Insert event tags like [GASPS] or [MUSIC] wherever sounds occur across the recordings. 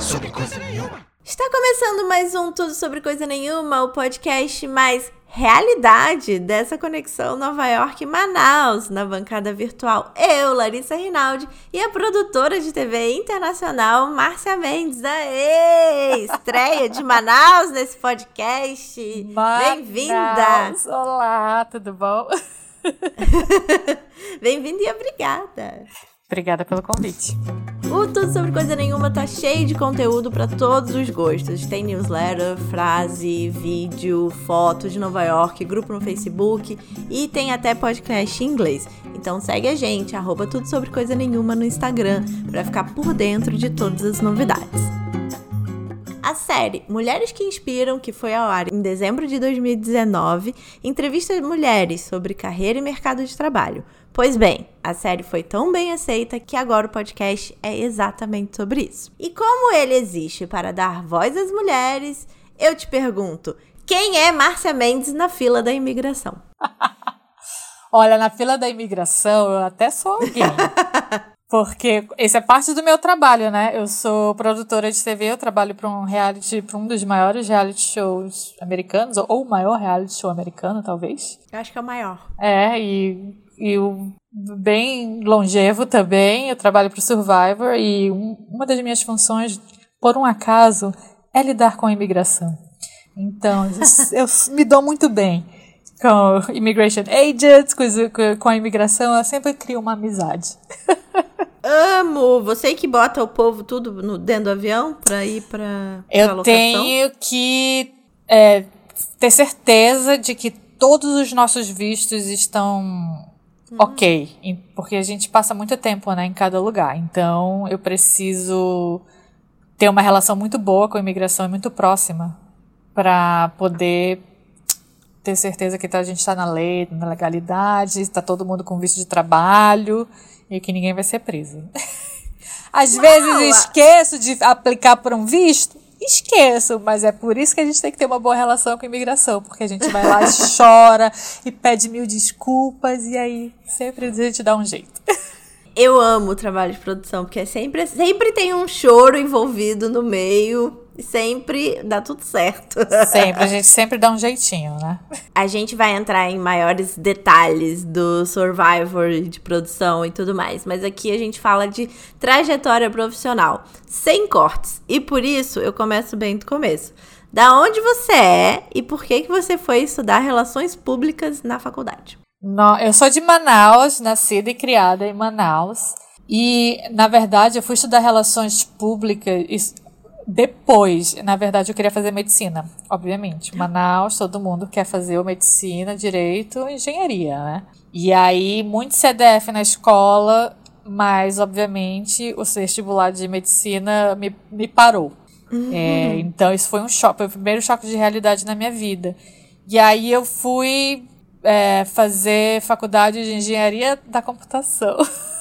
sobre coisa nenhuma. Está começando mais um Tudo Sobre Coisa Nenhuma, o podcast mais realidade dessa conexão Nova York-Manaus, na bancada virtual. Eu, Larissa Rinaldi, e a produtora de TV internacional, Márcia Mendes. Aê! Estreia de Manaus nesse podcast. Bem-vinda! Olá, tudo bom? [LAUGHS] Bem-vinda e obrigada! Obrigada pelo convite. O Tudo Sobre Coisa Nenhuma tá cheio de conteúdo para todos os gostos. Tem newsletter, frase, vídeo, foto de Nova York, grupo no Facebook e tem até podcast em inglês. Então segue a gente, arroba Tudo Sobre Coisa Nenhuma no Instagram, para ficar por dentro de todas as novidades. A série Mulheres que Inspiram, que foi ao ar em dezembro de 2019, entrevista mulheres sobre carreira e mercado de trabalho. Pois bem, a série foi tão bem aceita que agora o podcast é exatamente sobre isso. E como ele existe para dar voz às mulheres, eu te pergunto: quem é Márcia Mendes na fila da imigração? [LAUGHS] Olha, na fila da imigração eu até sou alguém. [LAUGHS] Porque esse é parte do meu trabalho, né? Eu sou produtora de TV, eu trabalho para um reality, para um dos maiores reality shows americanos, ou o maior reality show americano, talvez. Eu acho que é o maior. É, e e o bem longevo também. Eu trabalho para o Survivor e um, uma das minhas funções, por um acaso, é lidar com a imigração. Então, eu, [LAUGHS] me dou muito bem com immigration agents, com, com a imigração, eu sempre crio uma amizade. [LAUGHS] Amo! Você que bota o povo tudo no, dentro do avião para ir para Eu tenho que é, ter certeza de que todos os nossos vistos estão Uhum. ok, porque a gente passa muito tempo né, em cada lugar. Então eu preciso ter uma relação muito boa com a imigração e muito próxima para poder ter certeza que a gente está na lei, na legalidade, está todo mundo com visto de trabalho e que ninguém vai ser preso. [LAUGHS] Às Uau. vezes eu esqueço de aplicar por um visto esqueço, mas é por isso que a gente tem que ter uma boa relação com a imigração, porque a gente vai lá e [LAUGHS] chora e pede mil desculpas e aí sempre a gente dá um jeito. Eu amo o trabalho de produção, porque sempre, sempre tem um choro envolvido no meio sempre dá tudo certo. Sempre, a gente sempre dá um jeitinho, né? A gente vai entrar em maiores detalhes do Survivor de produção e tudo mais, mas aqui a gente fala de trajetória profissional, sem cortes. E por isso eu começo bem do começo. Da onde você é e por que, que você foi estudar relações públicas na faculdade? Não, eu sou de Manaus, nascida e criada em Manaus. E, na verdade, eu fui estudar relações públicas depois, na verdade, eu queria fazer medicina, obviamente. Manaus, todo mundo quer fazer medicina, direito, engenharia, né? E aí, muito CDF na escola, mas, obviamente, o vestibular de medicina me, me parou. Uhum. É, então, isso foi um choque, foi o primeiro choque de realidade na minha vida. E aí, eu fui é, fazer faculdade de engenharia da computação. [LAUGHS]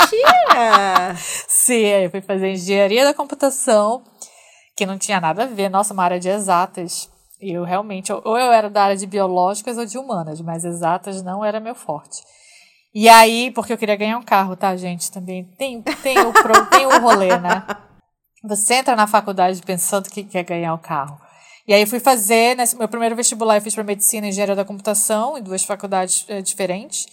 Mentira! Sim, eu fui fazer engenharia da computação, que não tinha nada a ver, nossa, uma área de exatas. Eu realmente, ou eu era da área de biológicas ou de humanas, mas exatas não era meu forte. E aí, porque eu queria ganhar um carro, tá, gente? Também tem, tem, o, pro, tem o rolê, né? Você entra na faculdade pensando que quer ganhar o carro. E aí eu fui fazer, nesse, meu primeiro vestibular eu fiz para medicina e engenharia da computação, em duas faculdades é, diferentes.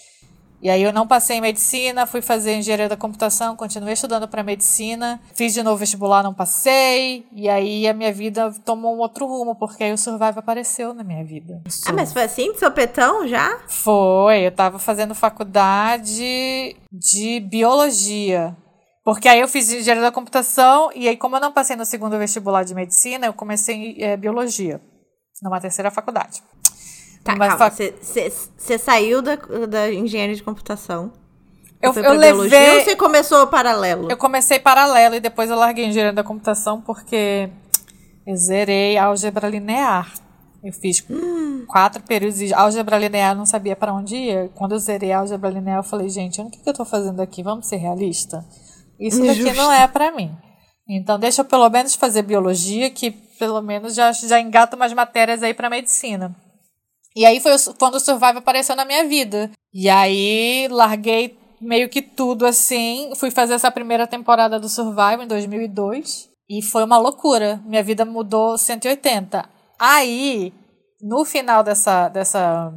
E aí eu não passei em medicina, fui fazer engenharia da computação, continuei estudando para medicina, fiz de novo vestibular, não passei. E aí a minha vida tomou um outro rumo, porque aí o Survive apareceu na minha vida. Ah, mas foi assim de sopetão já? Foi, eu tava fazendo faculdade de biologia. Porque aí eu fiz engenharia da computação e aí como eu não passei no segundo vestibular de medicina, eu comecei em é, biologia, numa terceira faculdade. Tá, Mas calma, você saiu da, da engenharia de computação? Eu, eu levei. Ou você começou paralelo? Eu comecei paralelo e depois eu larguei engenharia da computação porque eu zerei álgebra linear. Eu fiz hum. quatro períodos de álgebra linear, não sabia para onde ia. Quando eu zerei álgebra linear, eu falei, gente, o que, que eu estou fazendo aqui? Vamos ser realista? Isso daqui não é para mim. Então, deixa eu pelo menos fazer biologia, que pelo menos já, já engata umas matérias aí para medicina. E aí foi quando o Survive apareceu na minha vida. E aí larguei meio que tudo assim. Fui fazer essa primeira temporada do Survival em 2002 e foi uma loucura. Minha vida mudou 180. Aí, no final dessa, dessa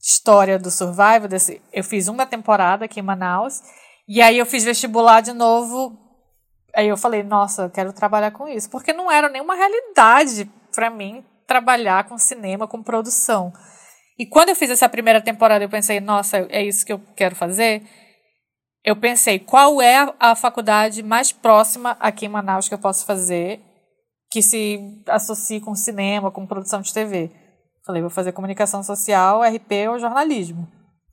história do Survival, desse, eu fiz uma temporada aqui em Manaus e aí eu fiz vestibular de novo. Aí eu falei, nossa, eu quero trabalhar com isso, porque não era nenhuma realidade para mim trabalhar com cinema, com produção. E quando eu fiz essa primeira temporada, eu pensei, nossa, é isso que eu quero fazer. Eu pensei, qual é a, faculdade mais próxima aqui em Manaus que eu posso fazer que se associe com cinema, com produção de TV? Falei, vou fazer comunicação social, RP ou jornalismo.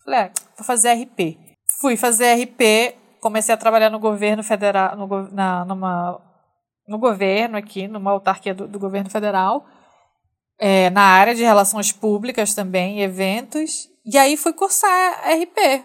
Falei, ah, vou fazer RP. Fui fazer RP, comecei a trabalhar no governo federal, no, na, numa, no governo aqui, numa autarquia do, do governo federal é, na área de relações públicas também, eventos. E aí fui cursar RP.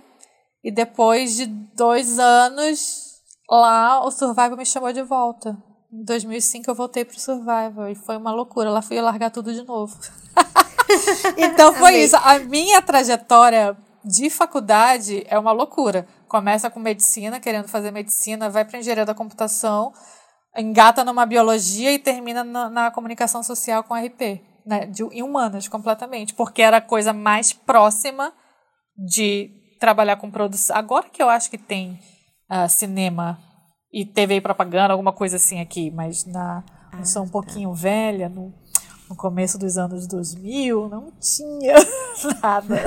E depois de dois anos lá, o Survival me chamou de volta. Em 2005 eu voltei pro Survival e foi uma loucura. Lá fui largar tudo de novo. [LAUGHS] então foi isso. A minha trajetória de faculdade é uma loucura. Começa com medicina, querendo fazer medicina, vai para engenharia da computação, engata numa biologia e termina na, na comunicação social com RP né, de, em humanas completamente, porque era a coisa mais próxima de trabalhar com produção. Agora que eu acho que tem uh, cinema e TV e propaganda, alguma coisa assim aqui, mas na, ah, eu sou um tá. pouquinho velha, no, no começo dos anos 2000, não tinha [LAUGHS] nada.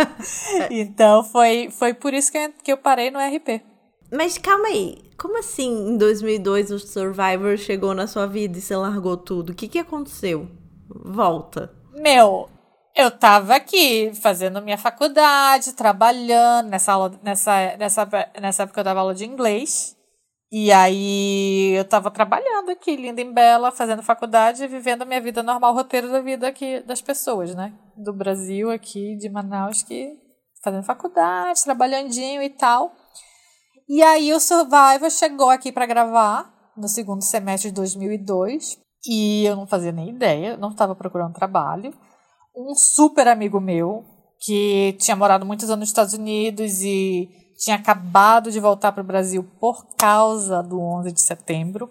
[LAUGHS] então foi, foi por isso que eu, que eu parei no RP. Mas calma aí, como assim em 2002 o Survivor chegou na sua vida e você largou tudo? O que, que aconteceu? Volta. Meu, eu tava aqui fazendo minha faculdade, trabalhando, nessa aula, nessa, nessa, nessa época eu dava aula de inglês. E aí eu tava trabalhando aqui, linda em bela, fazendo faculdade e vivendo a minha vida normal, roteiro da vida aqui das pessoas, né? Do Brasil aqui, de Manaus, que fazendo faculdade, trabalhandinho e tal. E aí o Survivor chegou aqui para gravar no segundo semestre de 2002. E eu não fazia nem ideia, não estava procurando trabalho. Um super amigo meu, que tinha morado muitos anos nos Estados Unidos e tinha acabado de voltar para o Brasil por causa do 11 de setembro.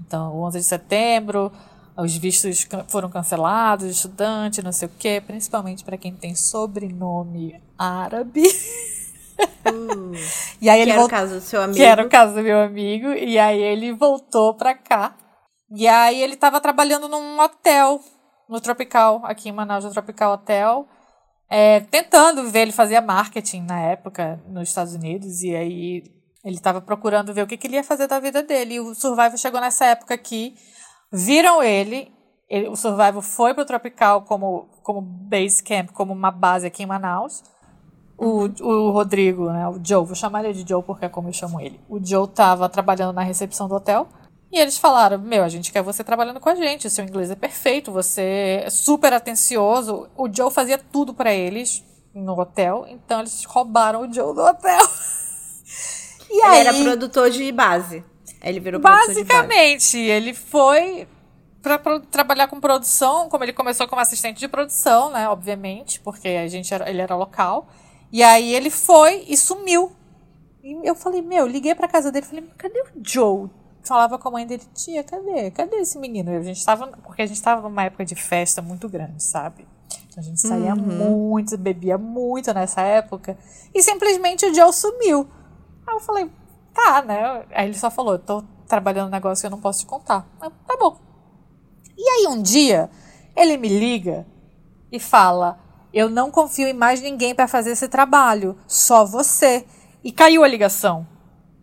Então, o 11 de setembro, os vistos foram cancelados, estudante, não sei o quê, principalmente para quem tem sobrenome árabe. Uh, [LAUGHS] e aí ele que era o caso do seu amigo. Que era o caso do meu amigo. E aí ele voltou para cá e aí ele estava trabalhando num hotel, no Tropical, aqui em Manaus, no Tropical Hotel, é, tentando ver, ele fazia marketing na época nos Estados Unidos, e aí ele estava procurando ver o que, que ele ia fazer da vida dele. E o Survival chegou nessa época aqui, viram ele, ele o Survival foi para o Tropical como, como base camp, como uma base aqui em Manaus. O, o Rodrigo, né, o Joe, vou chamar ele de Joe porque é como eu chamo ele. O Joe estava trabalhando na recepção do hotel. E eles falaram: Meu, a gente quer você trabalhando com a gente. Seu inglês é perfeito, você é super atencioso. O Joe fazia tudo para eles no hotel, então eles roubaram o Joe do hotel. [LAUGHS] E ele aí, era produtor de base. Ele virou produtor de base. Basicamente, ele foi para trabalhar com produção, como ele começou como assistente de produção, né? Obviamente, porque a gente era, ele era local. E aí ele foi e sumiu. E eu falei, meu, liguei pra casa dele, falei, cadê o Joe? Falava com a mãe dele, tia, cadê? Cadê esse menino? a gente tava, porque a gente estava numa época de festa muito grande, sabe? Então a gente saía uhum. muito, bebia muito nessa época. E simplesmente o Joe sumiu. Aí eu falei, tá, né? Aí ele só falou, eu tô trabalhando um negócio que eu não posso te contar. Eu, tá bom. E aí um dia, ele me liga e fala, eu não confio em mais ninguém para fazer esse trabalho, só você. E caiu a ligação.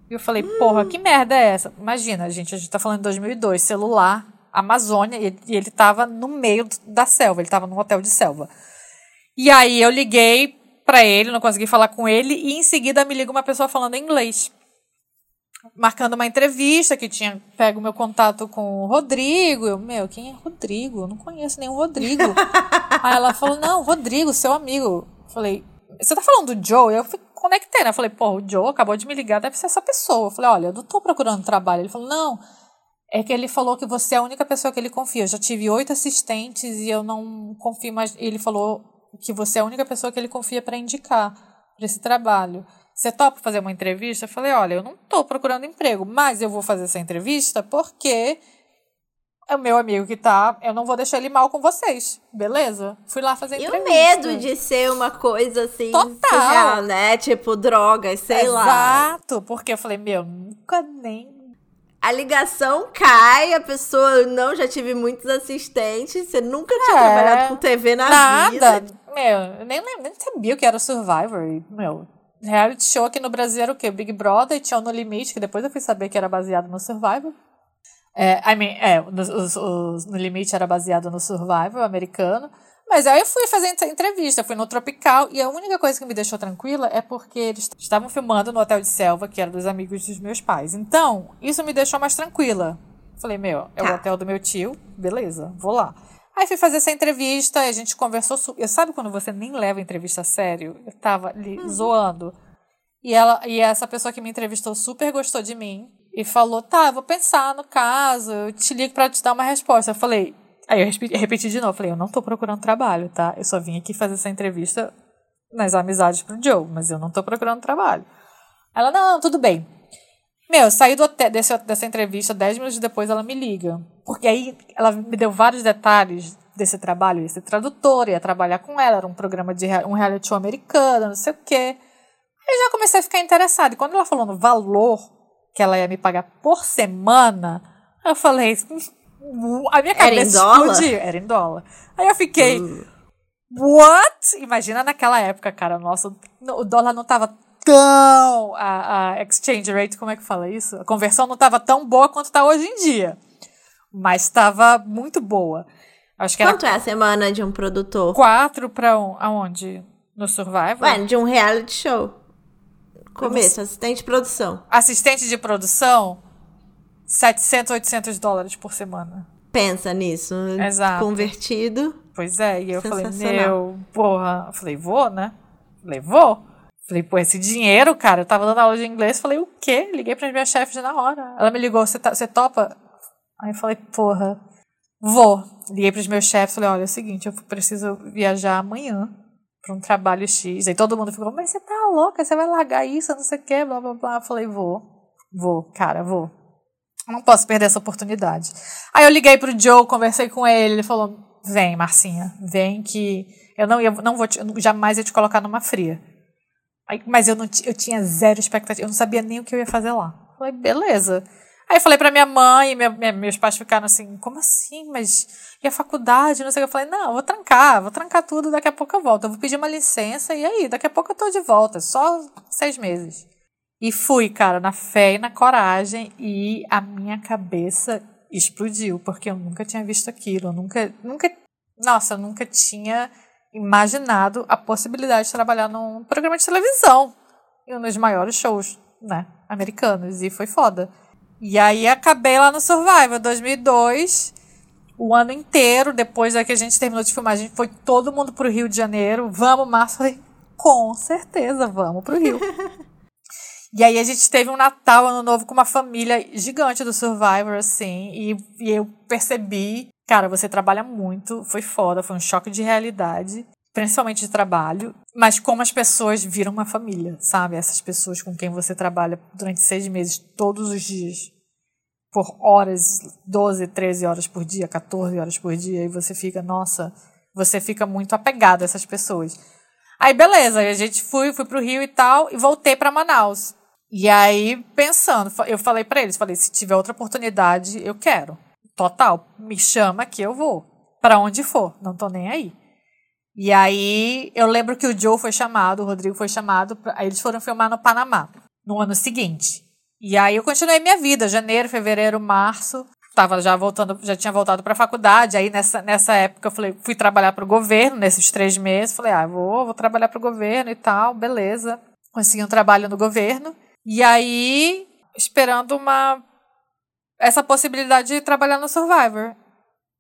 E eu falei, porra, que merda é essa? Imagina, gente, a gente tá falando de 2002, celular, Amazônia, e ele tava no meio da selva, ele tava num hotel de selva. E aí eu liguei para ele, não consegui falar com ele, e em seguida me liga uma pessoa falando inglês. Marcando uma entrevista que tinha pego meu contato com o Rodrigo. Eu, meu, quem é Rodrigo? Eu não conheço nenhum Rodrigo. [LAUGHS] aí ela falou: Não, Rodrigo, seu amigo. Eu falei, você tá falando do Joe? Eu fui conectei, né? Eu falei, pô, o Joe acabou de me ligar, deve ser essa pessoa. Eu falei, olha, eu não tô procurando trabalho. Ele falou, não, é que ele falou que você é a única pessoa que ele confia. Eu já tive oito assistentes e eu não confio mais. Ele falou que você é a única pessoa que ele confia para indicar para esse trabalho. você topa fazer uma entrevista? Eu falei, olha, eu não tô procurando emprego, mas eu vou fazer essa entrevista porque é o meu amigo que tá, eu não vou deixar ele mal com vocês, beleza? Fui lá fazer e entrevista. E o medo de ser uma coisa assim, Total. surreal, né? Tipo, drogas, sei Exato, lá. Exato, porque eu falei, meu, nunca nem a ligação cai, a pessoa não já tive muitos assistentes, você nunca tinha é, trabalhado com TV na nada. vida. Nada. Meu, eu nem, nem sabia o que era Survivor. Meu, reality show aqui no Brasil era o quê? Big Brother e tinha o No Limite, que depois eu fui saber que era baseado no Survivor. É, I mean, é, no, No Limite era baseado no Survivor americano. Mas aí eu fui fazer entrevista, fui no Tropical, e a única coisa que me deixou tranquila é porque eles estavam filmando no Hotel de Selva, que era dos amigos dos meus pais. Então, isso me deixou mais tranquila. Falei, meu, é o tá. hotel do meu tio, beleza, vou lá. Aí fui fazer essa entrevista, a gente conversou. Eu sabe quando você nem leva a entrevista a sério? Eu tava ali uhum. zoando. E, ela, e essa pessoa que me entrevistou super gostou de mim e falou: tá, eu vou pensar no caso, eu te ligo para te dar uma resposta. Eu falei, Aí eu repeti de novo, falei, eu não tô procurando trabalho, tá? Eu só vim aqui fazer essa entrevista nas amizades pro Joe, mas eu não tô procurando trabalho. Ela, não, não tudo bem. Meu, eu saí do hotel, desse, dessa entrevista, dez minutos depois ela me liga. Porque aí ela me deu vários detalhes desse trabalho. Ia ser tradutora, ia trabalhar com ela, era um programa de um reality show americano, não sei o quê. Aí já comecei a ficar interessada. E quando ela falou no valor que ela ia me pagar por semana, eu falei, a minha cabeça Era explodiu. Era em dólar. Aí eu fiquei. Uh. What? Imagina naquela época, cara. Nossa, o dólar não tava tão. A, a exchange rate, como é que fala isso? A conversão não tava tão boa quanto tá hoje em dia. Mas estava muito boa. Acho que Quanto é a semana de um produtor? Quatro pra um, aonde? No Survivor? Ué, de um reality show. Começo, assistente de produção. Assistente de produção? 700, 800 dólares por semana. Pensa nisso. Exato. Convertido. Pois é, e eu falei, meu, porra. Eu falei, vou, né? Falei, vou. Falei, pô, esse dinheiro, cara, eu tava dando aula de inglês, falei, o quê? Liguei pras minhas chefes na hora. Ela me ligou, você, tá, topa? Aí eu falei, porra, vou. Liguei pros meus chefes, falei, olha, é o seguinte, eu preciso viajar amanhã pra um trabalho X. Aí todo mundo ficou, mas você tá louca, você vai largar isso, não sei o quê, blá, blá, blá. Eu falei, vou, vou, cara, vou. Não posso perder essa oportunidade. Aí eu liguei pro Joe, conversei com ele, ele falou: "Vem, Marcinha, vem que eu não ia, não vou te, jamais ia te colocar numa fria". Aí, mas eu não eu tinha zero expectativa, eu não sabia nem o que eu ia fazer lá. Eu falei: "Beleza". Aí falei pra minha mãe, e minha, minha, meus pais ficaram assim: "Como assim? Mas e a faculdade?" Não sei o que eu falei: "Não, vou trancar, vou trancar tudo, daqui a pouco eu volto. Eu vou pedir uma licença e aí, daqui a pouco eu tô de volta, só seis meses". E fui, cara, na fé e na coragem, e a minha cabeça explodiu, porque eu nunca tinha visto aquilo, eu nunca, nunca, nossa, eu nunca tinha imaginado a possibilidade de trabalhar num programa de televisão, um dos maiores shows, né, americanos, e foi foda. E aí acabei lá no Survivor 2002, o ano inteiro, depois da que a gente terminou de filmar, a gente foi todo mundo pro Rio de Janeiro, vamos, Márcio? Falei, com certeza, vamos pro Rio. [LAUGHS] E aí a gente teve um Natal, Ano Novo com uma família gigante do Survivor, assim, e, e eu percebi, cara, você trabalha muito, foi foda, foi um choque de realidade, principalmente de trabalho, mas como as pessoas viram uma família, sabe? Essas pessoas com quem você trabalha durante seis meses, todos os dias, por horas, 12, 13 horas por dia, 14 horas por dia, e você fica, nossa, você fica muito apegado a essas pessoas. Aí beleza, a gente fui, fui pro Rio e tal, e voltei para Manaus. E aí, pensando, eu falei para eles, falei, se tiver outra oportunidade, eu quero. Total, me chama que eu vou. para onde for, não tô nem aí. E aí, eu lembro que o Joe foi chamado, o Rodrigo foi chamado, aí eles foram filmar no Panamá, no ano seguinte. E aí eu continuei minha vida, janeiro, fevereiro, março, tava já voltando, já tinha voltado para a faculdade. Aí nessa, nessa época eu falei, fui trabalhar para o governo nesses três meses. Falei, ah, vou, vou trabalhar para o governo e tal, beleza. Consegui um trabalho no governo. E aí, esperando uma essa possibilidade de trabalhar no Survivor.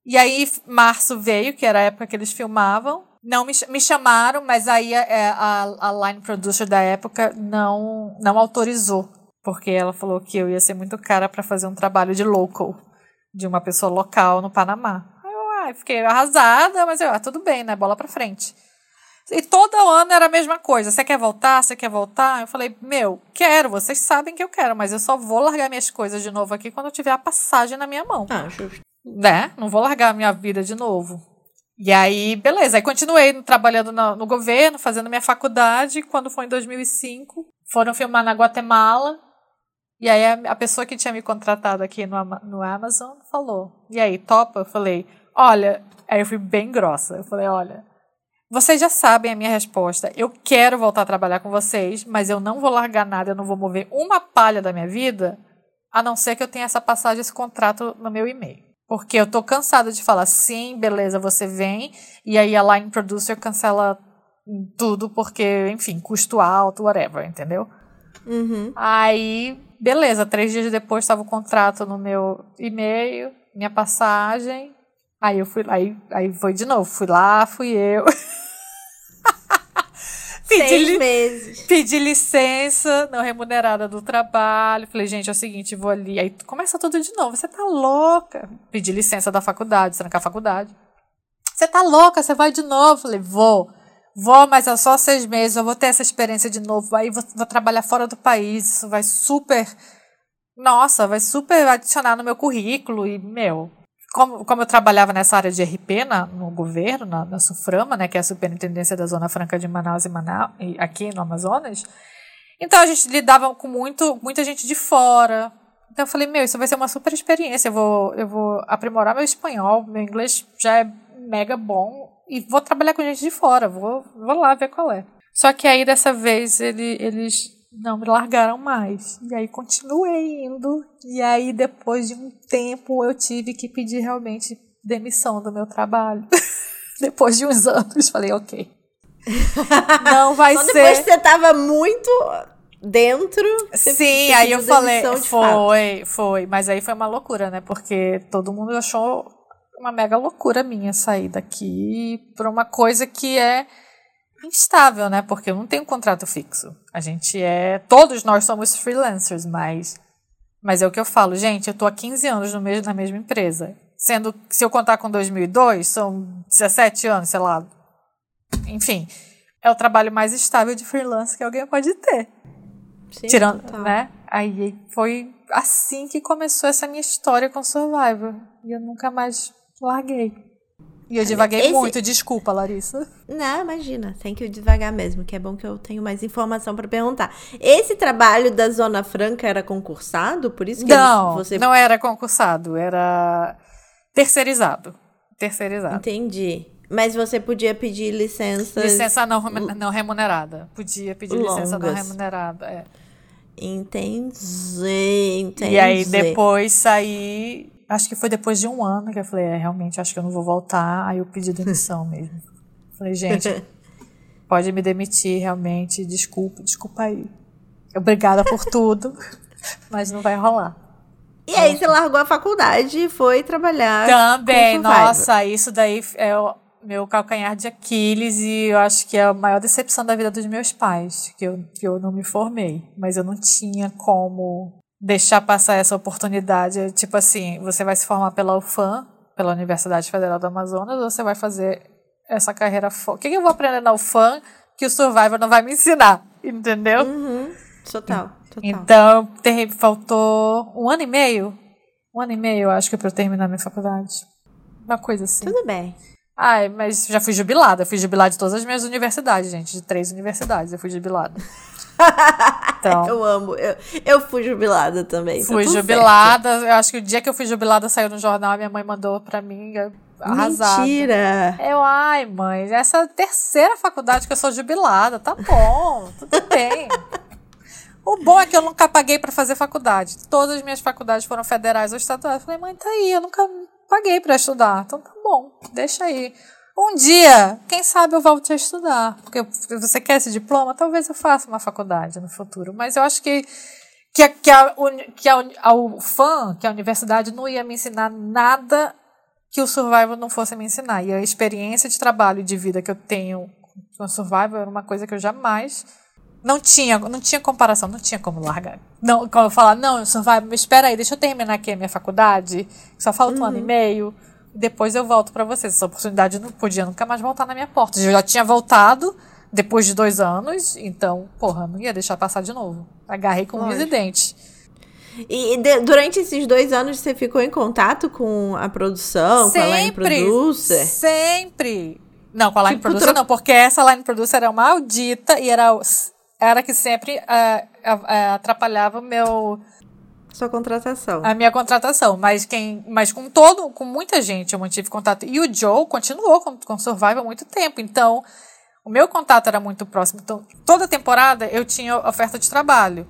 E aí, março veio, que era a época que eles filmavam. Não me, me chamaram, mas aí a, é, a, a line producer da época não, não autorizou. Porque ela falou que eu ia ser muito cara para fazer um trabalho de local, de uma pessoa local no Panamá. Aí eu ah, fiquei arrasada, mas eu, ah, tudo bem, né? Bola pra frente. E todo ano era a mesma coisa. Você quer voltar? Você quer voltar? Eu falei, meu, quero. Vocês sabem que eu quero, mas eu só vou largar minhas coisas de novo aqui quando eu tiver a passagem na minha mão. Ah, justo. Né? Não vou largar a minha vida de novo. E aí, beleza. Aí continuei trabalhando no, no governo, fazendo minha faculdade. Quando foi em 2005, foram filmar na Guatemala. E aí a, a pessoa que tinha me contratado aqui no, no Amazon falou: E aí, topa? Eu falei: Olha, aí eu fui bem grossa. Eu falei: Olha, vocês já sabem a minha resposta. Eu quero voltar a trabalhar com vocês, mas eu não vou largar nada, eu não vou mover uma palha da minha vida, a não ser que eu tenha essa passagem, esse contrato no meu e-mail. Porque eu tô cansada de falar, sim, beleza, você vem, e aí a line producer cancela tudo, porque, enfim, custo alto, whatever, entendeu? Uhum. Aí, beleza, três dias depois estava o contrato no meu e-mail, minha passagem. Aí eu fui aí, aí foi de novo, fui lá, fui eu. [LAUGHS] pedi, Seis meses. Pedi licença não remunerada do trabalho. Falei, gente, é o seguinte, vou ali. Aí começa tudo de novo. Você tá louca? Pedi licença da faculdade, trancar a faculdade. Você tá louca? Você vai de novo? Falei, vou. Vou, mas é só seis meses. Eu vou ter essa experiência de novo. Aí vou, vou trabalhar fora do país. Isso vai super. Nossa, vai super adicionar no meu currículo. E, meu, como, como eu trabalhava nessa área de RP na, no governo, na, na SUFRAMA, né, que é a Superintendência da Zona Franca de Manaus e, Manaus, e aqui no Amazonas, então a gente lidava com muito, muita gente de fora. Então eu falei, meu, isso vai ser uma super experiência. Eu vou, eu vou aprimorar meu espanhol, meu inglês já é mega bom e vou trabalhar com gente de fora. Vou, vou lá ver qual é. Só que aí dessa vez ele, eles não me largaram mais. E aí continuei indo. E aí, depois de um tempo, eu tive que pedir realmente demissão do meu trabalho. [LAUGHS] depois de uns anos, falei, ok. [LAUGHS] Não vai Só ser. Depois você tava muito dentro. Sim, aí eu falei, foi, fato. foi. Mas aí foi uma loucura, né? Porque todo mundo achou uma mega loucura minha sair daqui por uma coisa que é instável, né? Porque eu não tenho um contrato fixo. A gente é. Todos nós somos freelancers, mas. Mas é o que eu falo, gente, eu tô há 15 anos no mesmo, na mesma empresa. Sendo que se eu contar com 2002, são 17 anos, sei lá. Enfim, é o trabalho mais estável de freelance que alguém pode ter. Sim, Tirando, total. né? Aí foi assim que começou essa minha história com Survivor. E eu nunca mais larguei. E eu divaguei Esse... muito, desculpa, Larissa. Não, imagina, tem que devagar mesmo, que é bom que eu tenho mais informação para perguntar. Esse trabalho da Zona Franca era concursado? Por isso que não, você... não era concursado, era terceirizado. Terceirizado. Entendi. Mas você podia pedir licença. Licença não, não remunerada. Podia pedir Longas. licença não remunerada. É. Entendi, entendi. E aí depois saí acho que foi depois de um ano que eu falei, é, realmente, acho que eu não vou voltar. Aí eu pedi demissão [LAUGHS] mesmo. Falei, gente, pode me demitir, realmente, desculpa, desculpa aí. Obrigada por tudo, mas não vai rolar. E aí você largou a faculdade e foi trabalhar. Também, nossa, isso daí é o meu calcanhar de Aquiles e eu acho que é a maior decepção da vida dos meus pais, que eu, que eu não me formei, mas eu não tinha como deixar passar essa oportunidade. Tipo assim, você vai se formar pela UFAM, pela Universidade Federal do Amazonas, ou você vai fazer essa carreira fora. O que, eu vou aprender na UFAM que o Survivor não vai me ensinar? [LAUGHS] Entendeu? Uhum. Total, total. Então, ter, faltou um ano e meio. Um ano e meio, acho que, pra eu terminar minha faculdade. Uma coisa assim. Tudo bem. Ai, mas já fui jubilada. Eu fui jubilada de todas as minhas universidades, gente. De três universidades eu fui jubilada. [LAUGHS] Então, [LAUGHS] eu amo. Eu, eu fui jubilada também. Tá fui tá jubilada. Certo. Eu acho que o dia que eu fui jubilada saiu no jornal, a minha mãe mandou pra mim arrasada. Mentira! Eu, ai, mãe, essa é a terceira faculdade que eu sou jubilada. Tá bom, tudo bem. O bom é que eu nunca paguei para fazer faculdade. Todas as minhas faculdades foram federais ou estaduais. Eu falei, mãe, tá aí, eu nunca paguei para estudar. Então tá bom, deixa aí. Um dia, quem sabe eu volte a estudar. Porque você quer esse diploma? Talvez eu faça uma faculdade no futuro. Mas eu acho que, que, a, que, a, que a, a UFAM, que a universidade, não ia me ensinar nada que o Survival não fosse me ensinar. E a experiência de trabalho e de vida que eu tenho com o Survival era uma coisa que eu jamais. Não tinha, não tinha comparação, não tinha como largar. Não, como eu falar, não, Survival, espera aí, deixa eu terminar aqui a minha faculdade, só falta uhum. um ano e uhum. meio depois eu volto para vocês. Essa oportunidade não podia nunca mais voltar na minha porta. Eu já tinha voltado depois de dois anos, então, porra, não ia deixar passar de novo. Agarrei com os dentes. E de, durante esses dois anos você ficou em contato com a produção, sempre, com a Line Producer? Sempre! Não, com a Line tipo, Producer tro... não, porque essa Line Producer era maldita e era, era que sempre uh, uh, atrapalhava o meu sua contratação. A minha contratação, mas quem, mas com todo, com muita gente eu mantive contato. E o Joe continuou com, com Survival há muito tempo, então o meu contato era muito próximo. Então, toda temporada eu tinha oferta de trabalho,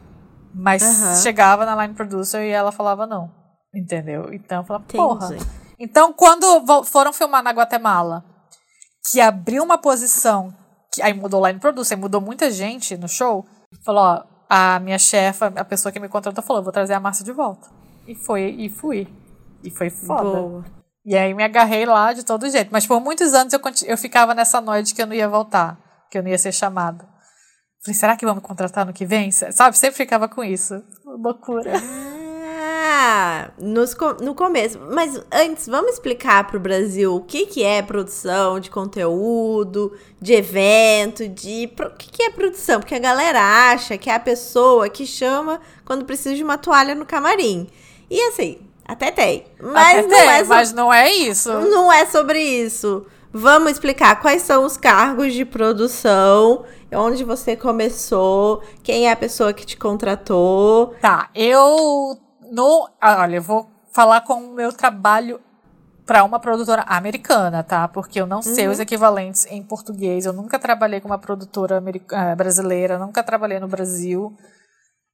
mas uhum. chegava na line producer e ela falava não, entendeu? Então eu falava, porra. Então, quando foram filmar na Guatemala, que abriu uma posição, que aí mudou line producer, mudou muita gente no show, falou, ó, a minha chefa, a pessoa que me contratou, falou: vou trazer a Márcia de volta. E foi, e fui. E foi foda. Boa. E aí me agarrei lá de todo jeito. Mas por muitos anos eu, eu ficava nessa noite que eu não ia voltar, que eu não ia ser chamada. Falei, será que vão me contratar no que vem? Sabe, sempre ficava com isso. Loucura. [LAUGHS] Nos, no começo. Mas antes, vamos explicar para o Brasil o que, que é produção de conteúdo, de evento, de. O que, que é produção? Porque a galera acha que é a pessoa que chama quando precisa de uma toalha no camarim. E assim, até tem. Mas, até não, tem, é mas não é isso. Não é sobre isso. Vamos explicar quais são os cargos de produção, onde você começou, quem é a pessoa que te contratou. Tá, eu no, ah, olha, eu vou falar com o meu trabalho para uma produtora americana, tá? Porque eu não sei uhum. os equivalentes em português. Eu nunca trabalhei com uma produtora eh, brasileira, nunca trabalhei no Brasil.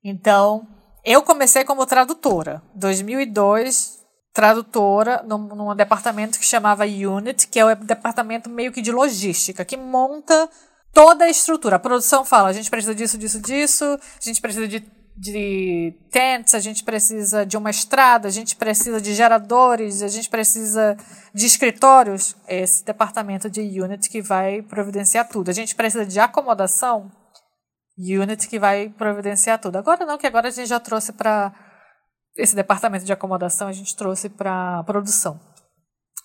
Então, eu comecei como tradutora. 2002, tradutora num, num departamento que chamava Unit, que é o departamento meio que de logística, que monta toda a estrutura. A produção fala, a gente precisa disso, disso, disso, a gente precisa de de tents, a gente precisa de uma estrada, a gente precisa de geradores, a gente precisa de escritórios. É esse departamento de Unity que vai providenciar tudo. A gente precisa de acomodação, Unity que vai providenciar tudo. Agora não, que agora a gente já trouxe para esse departamento de acomodação, a gente trouxe para produção.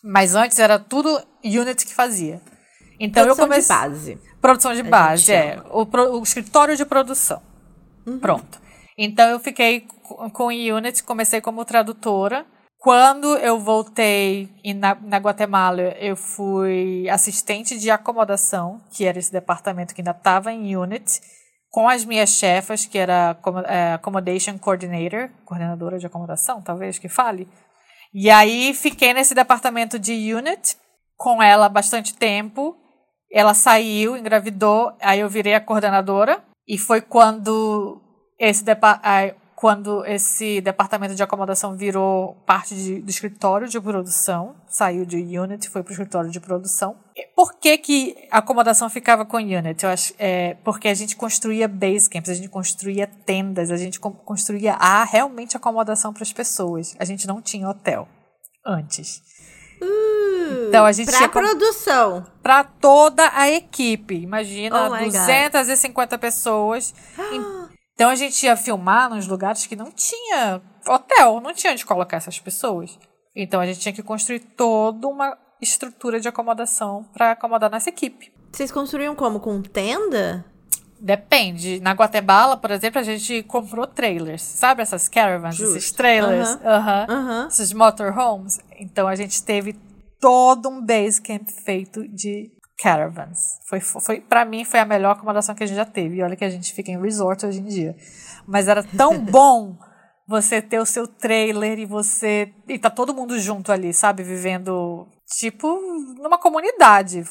Mas antes era tudo Unity que fazia. Então produção eu comecei de base. Produção de base, é, o, o escritório de produção. Uhum. Pronto. Então eu fiquei com Unity, comecei como tradutora. Quando eu voltei na, na Guatemala, eu fui assistente de acomodação, que era esse departamento que ainda estava em Unity, com as minhas chefas, que era é, Accommodation Coordinator, coordenadora de acomodação, talvez que fale. E aí fiquei nesse departamento de Unit com ela bastante tempo. Ela saiu, engravidou, aí eu virei a coordenadora. E foi quando esse quando esse departamento de acomodação virou parte de, do escritório de produção, saiu de Unity, foi para o escritório de produção. Por que, que a acomodação ficava com Unity? Eu acho, é, porque a gente construía base camps, a gente construía tendas, a gente construía a, realmente acomodação para as pessoas. A gente não tinha hotel antes. Uh, então a gente pra produção. Para toda a equipe. Imagina, oh 250 God. pessoas. Então a gente ia filmar nos lugares que não tinha hotel, não tinha onde colocar essas pessoas. Então a gente tinha que construir toda uma estrutura de acomodação para acomodar nossa equipe. Vocês construíam como? Com tenda? Depende. Na Guatemala, por exemplo, a gente comprou trailers. Sabe essas caravans, Justo. esses trailers? Uh -huh. Uh -huh. Esses motorhomes. Então a gente teve todo um base camp feito de caravans. Foi, foi para mim foi a melhor acomodação que a gente já teve. E olha que a gente fica em resort hoje em dia. Mas era tão [LAUGHS] bom você ter o seu trailer e você e tá todo mundo junto ali, sabe, vivendo tipo numa comunidade.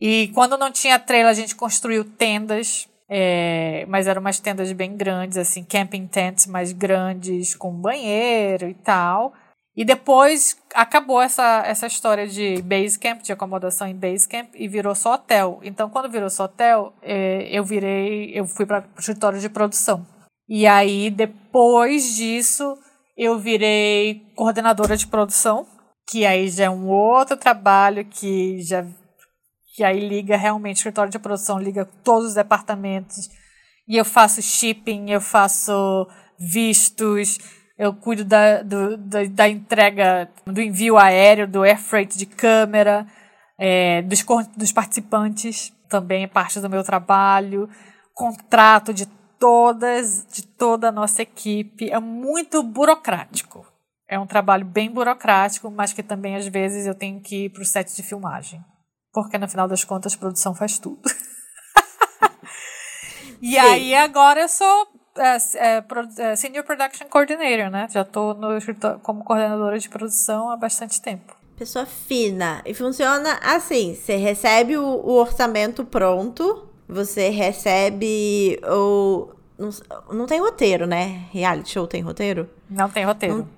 E quando não tinha trailer, a gente construiu tendas, é, mas eram umas tendas bem grandes, assim, camping tents mais grandes, com banheiro e tal. E depois acabou essa, essa história de base camp, de acomodação em base camp, e virou só hotel. Então, quando virou só hotel, é, eu virei, eu fui para o escritório de produção. E aí, depois disso, eu virei coordenadora de produção, que aí já é um outro trabalho que já que aí liga realmente escritório de produção, liga todos os departamentos. E eu faço shipping, eu faço vistos, eu cuido da, do, da, da, entrega, do envio aéreo, do air freight de câmera, é, dos, dos participantes, também é parte do meu trabalho, contrato de todas, de toda a nossa equipe. É muito burocrático. É um trabalho bem burocrático, mas que também às vezes eu tenho que ir para o set de filmagem. Porque no final das contas, a produção faz tudo. [LAUGHS] e Sim. aí agora eu sou é, é, é, Senior Production Coordinator, né? Já estou como coordenadora de produção há bastante tempo. Pessoa fina. E funciona assim: você recebe o, o orçamento pronto, você recebe o. Não, não tem roteiro, né? Reality show tem roteiro? Não tem roteiro. Não,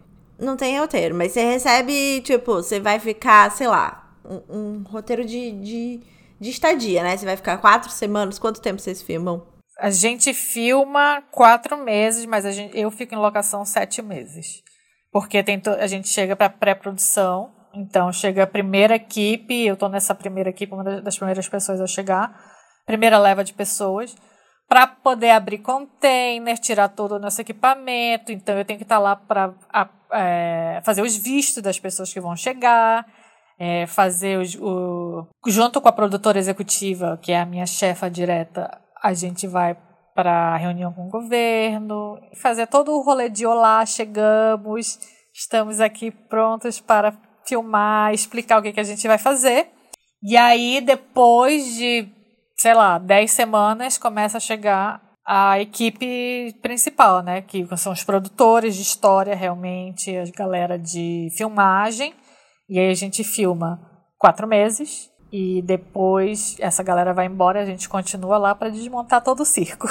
não tem roteiro, mas você recebe, tipo, você vai ficar, sei lá, um, um roteiro de, de, de estadia, né? Você vai ficar quatro semanas. Quanto tempo vocês filmam? A gente filma quatro meses, mas gente, eu fico em locação sete meses. Porque tem a gente chega para pré-produção, então chega a primeira equipe, eu estou nessa primeira equipe, uma das primeiras pessoas a chegar, primeira leva de pessoas, para poder abrir container, tirar todo o nosso equipamento. Então eu tenho que estar tá lá para é, fazer os vistos das pessoas que vão chegar, é, fazer os, o, junto com a produtora executiva, que é a minha chefa direta, a gente vai para reunião com o governo, fazer todo o rolê de olá, chegamos, estamos aqui prontos para filmar, explicar o que, que a gente vai fazer. E aí, depois de, sei lá, 10 semanas, começa a chegar a equipe principal, né? Que são os produtores de história, realmente, a galera de filmagem. E aí a gente filma quatro meses e depois essa galera vai embora e a gente continua lá para desmontar todo o circo. [LAUGHS]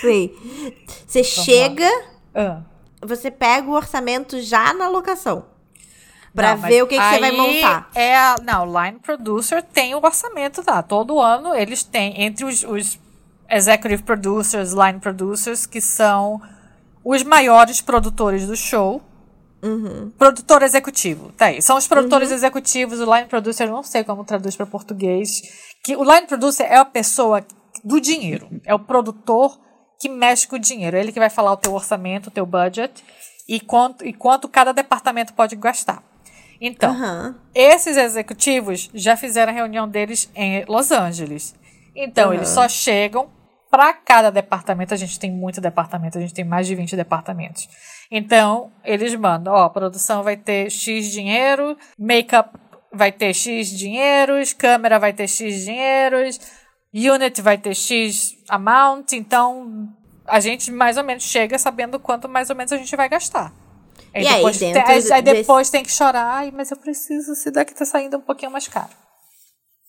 Sim. Você Vamos chega, ah. você pega o orçamento já na locação. Pra não, ver o que, que você vai montar. É não, o Line Producer tem o orçamento, tá? Todo ano eles têm, entre os, os Executive Producers, Line Producers, que são os maiores produtores do show, Uhum. Produtor executivo, tá aí. São os produtores uhum. executivos, o line producer, eu não sei como traduz para português. Que o line producer é a pessoa do dinheiro, é o produtor que mexe com o dinheiro. É ele que vai falar o teu orçamento, o teu budget e quanto, e quanto cada departamento pode gastar. Então, uhum. esses executivos já fizeram a reunião deles em Los Angeles. Então, eles só chegam para cada departamento. A gente tem muito departamento, a gente tem mais de 20 departamentos. Então, eles mandam, ó, a produção vai ter X dinheiro, make-up vai ter X dinheiros, câmera vai ter X dinheiros, unit vai ter X amount, então a gente mais ou menos chega sabendo quanto mais ou menos a gente vai gastar. Aí e depois, aí, tem, aí depois desse... tem que chorar, Ai, mas eu preciso, se daqui tá saindo um pouquinho mais caro.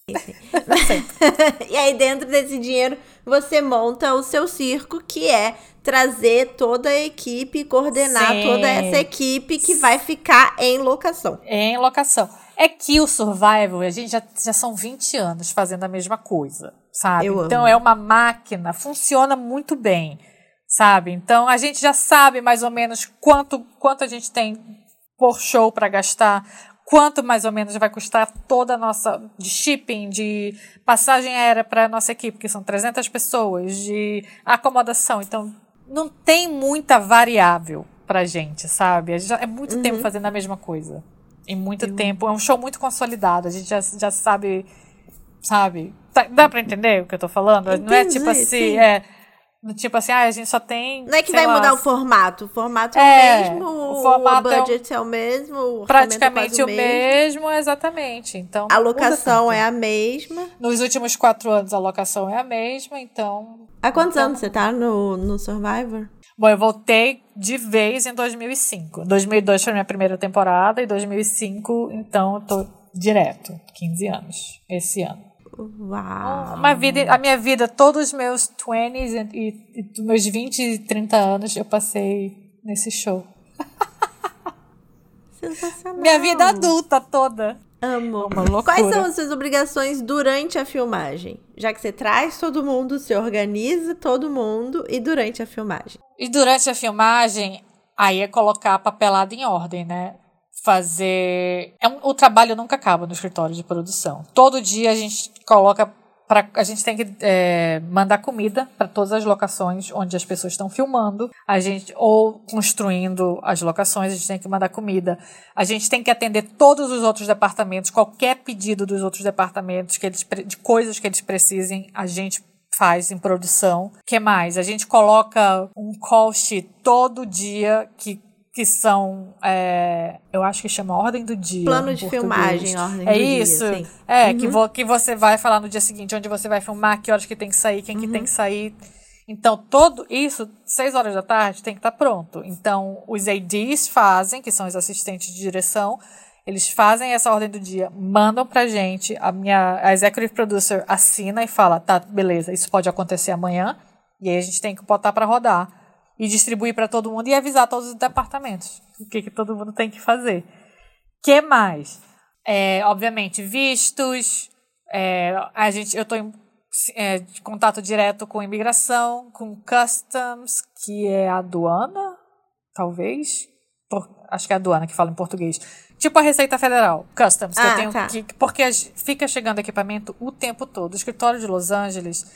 [LAUGHS] e aí, dentro desse dinheiro, você monta o seu circo, que é trazer toda a equipe, coordenar Sim. toda essa equipe que vai ficar em locação. Em locação. É que o Survival, a gente já, já são 20 anos fazendo a mesma coisa, sabe? Eu então amo. é uma máquina, funciona muito bem, sabe? Então a gente já sabe mais ou menos quanto, quanto a gente tem por show para gastar, quanto mais ou menos vai custar toda a nossa de shipping, de passagem aérea para a nossa equipe, que são 300 pessoas, de acomodação. Então não tem muita variável pra gente, sabe? A gente já, é muito uhum. tempo fazendo a mesma coisa. Em muito uhum. tempo. É um show muito consolidado. A gente já, já sabe. Sabe? Tá, dá pra entender o que eu tô falando? Entendi, não é tipo assim, sim. é. Tipo assim, ah, a gente só tem. Não é que vai lá, mudar o formato. O formato é, é o mesmo, o, formato o budget é o, é o mesmo, praticamente é o mesmo. mesmo, exatamente. Então, a locação é a mesma. Nos últimos quatro anos a locação é a mesma, então. Há quantos então, anos você tá no, no Survivor? Bom, eu voltei de vez em 2005. 2002 foi minha primeira temporada e 2005, então, eu tô direto. 15 anos esse ano. Uau! Uma vida, a minha vida, todos os meus 20s e, e, meus 20 e 30 anos eu passei nesse show. [LAUGHS] Sensacional. Minha vida adulta toda. Amo. Quais são as suas obrigações durante a filmagem? Já que você traz todo mundo, se organiza todo mundo e durante a filmagem. E durante a filmagem, aí é colocar a papelada em ordem, né? Fazer. É um... O trabalho nunca acaba no escritório de produção. Todo dia a gente coloca Pra, a gente tem que é, mandar comida para todas as locações onde as pessoas estão filmando, a gente ou construindo as locações, a gente tem que mandar comida. A gente tem que atender todos os outros departamentos, qualquer pedido dos outros departamentos que eles de coisas que eles precisem, a gente faz em produção. que mais? A gente coloca um call sheet todo dia que que são, é, eu acho que chama Ordem do Dia. Plano de português. filmagem, Ordem é do isso? Dia. É, uhum. que, vo, que você vai falar no dia seguinte onde você vai filmar, que horas que tem que sair, quem uhum. que tem que sair. Então, todo isso, seis horas da tarde, tem que estar tá pronto. Então, os ADs fazem, que são os assistentes de direção, eles fazem essa ordem do dia, mandam pra gente, a minha a executive producer assina e fala, tá, beleza, isso pode acontecer amanhã, e aí a gente tem que botar para rodar e distribuir para todo mundo e avisar todos os departamentos o que, que todo mundo tem que fazer. que mais? É, obviamente, vistos. É, a gente, eu estou em é, contato direto com imigração, com customs, que é a aduana, talvez. Por, acho que é a aduana que fala em português. Tipo a Receita Federal, customs, ah, que eu tenho tá. que. Porque fica chegando equipamento o tempo todo. O escritório de Los Angeles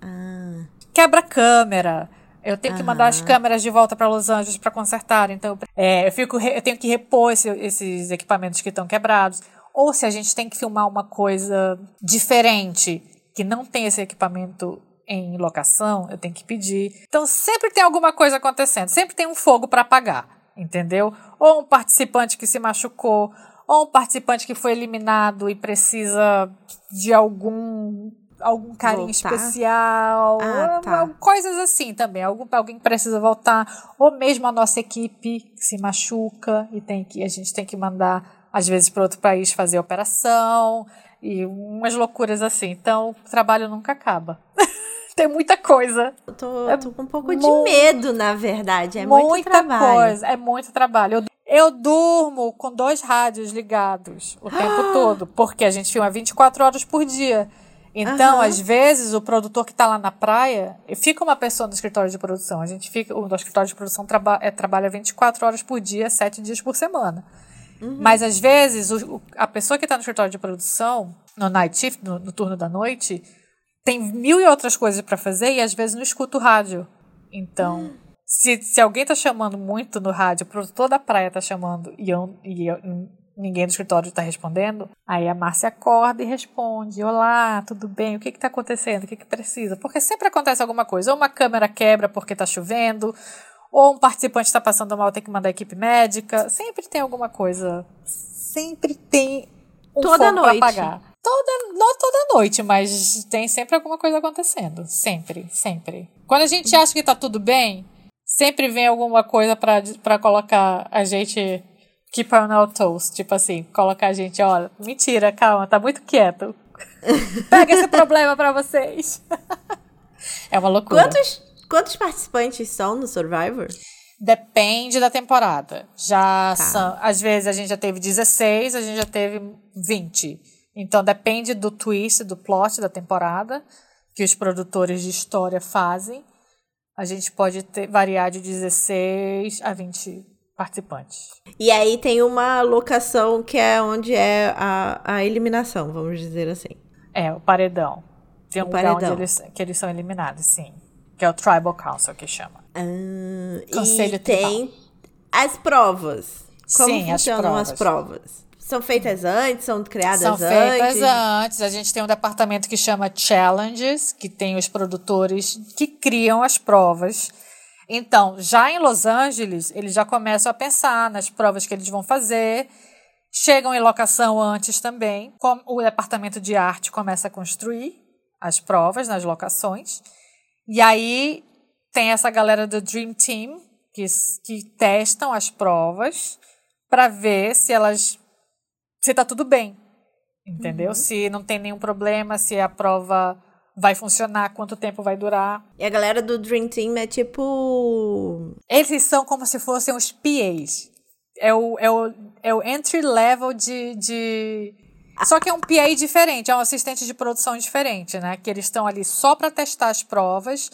ah. quebra câmera. Eu tenho que mandar as câmeras de volta para Los Angeles para consertar. Então, é, eu, fico, eu tenho que repor esse, esses equipamentos que estão quebrados. Ou se a gente tem que filmar uma coisa diferente, que não tem esse equipamento em locação, eu tenho que pedir. Então, sempre tem alguma coisa acontecendo. Sempre tem um fogo para apagar, entendeu? Ou um participante que se machucou, ou um participante que foi eliminado e precisa de algum algum carinho voltar. especial, ah, tá. coisas assim também. Algum, alguém precisa voltar, ou mesmo a nossa equipe se machuca e tem que a gente tem que mandar às vezes para outro país fazer operação e umas loucuras assim. Então, o trabalho nunca acaba. [LAUGHS] tem muita coisa. Eu tô, é tô com um pouco de medo, na verdade. É muita muito trabalho. coisa, é muito trabalho. Eu, eu durmo com dois rádios ligados o tempo [GASPS] todo, porque a gente filma 24 horas por dia. Então, uhum. às vezes, o produtor que está lá na praia, fica uma pessoa no escritório de produção. A gente fica, o escritório de produção traba, é, trabalha 24 horas por dia, 7 dias por semana. Uhum. Mas, às vezes, o, a pessoa que está no escritório de produção, no night shift, no, no turno da noite, tem mil e outras coisas para fazer e, às vezes, não escuta o rádio. Então, uhum. se, se alguém está chamando muito no rádio, o produtor da praia está chamando e eu, e eu ninguém do escritório está respondendo, aí a Márcia acorda e responde: Olá, tudo bem? O que está acontecendo? O que, que precisa? Porque sempre acontece alguma coisa. Ou uma câmera quebra porque está chovendo, ou um participante está passando mal, tem que mandar a equipe médica. Sempre tem alguma coisa. Sempre tem um toda noite. para pagar. Toda, não toda noite, mas tem sempre alguma coisa acontecendo. Sempre, sempre. Quando a gente acha que está tudo bem, sempre vem alguma coisa para colocar a gente keep on our toes. Tipo assim, colocar a gente, olha, mentira, calma, tá muito quieto. [LAUGHS] Pega esse problema para vocês. [LAUGHS] é uma loucura. Quantos, quantos participantes são no Survivor? Depende da temporada. Já tá. são, às vezes a gente já teve 16, a gente já teve 20. Então depende do twist, do plot da temporada que os produtores de história fazem. A gente pode ter, variar de 16 a 20 participantes. E aí tem uma locação que é onde é a, a eliminação, vamos dizer assim. É, o paredão. Tem um o lugar paredão. onde eles, que eles são eliminados, sim. Que é o Tribal Council que chama. Ah, Conselho e tribal. tem as provas. Como sim, funcionam as provas. as provas? São feitas antes? São criadas são antes? São feitas antes. A gente tem um departamento que chama Challenges, que tem os produtores que criam as provas então, já em Los Angeles, eles já começam a pensar nas provas que eles vão fazer. Chegam em locação antes também. O departamento de arte começa a construir as provas nas locações. E aí tem essa galera do Dream Team que, que testam as provas para ver se elas se tá tudo bem. Entendeu? Uhum. Se não tem nenhum problema, se a prova vai funcionar, quanto tempo vai durar. E a galera do Dream Team é tipo. Eles são como se fossem os PAs. É o, é o, é o entry level de, de. Só que é um PA diferente, é um assistente de produção diferente, né? Que eles estão ali só para testar as provas.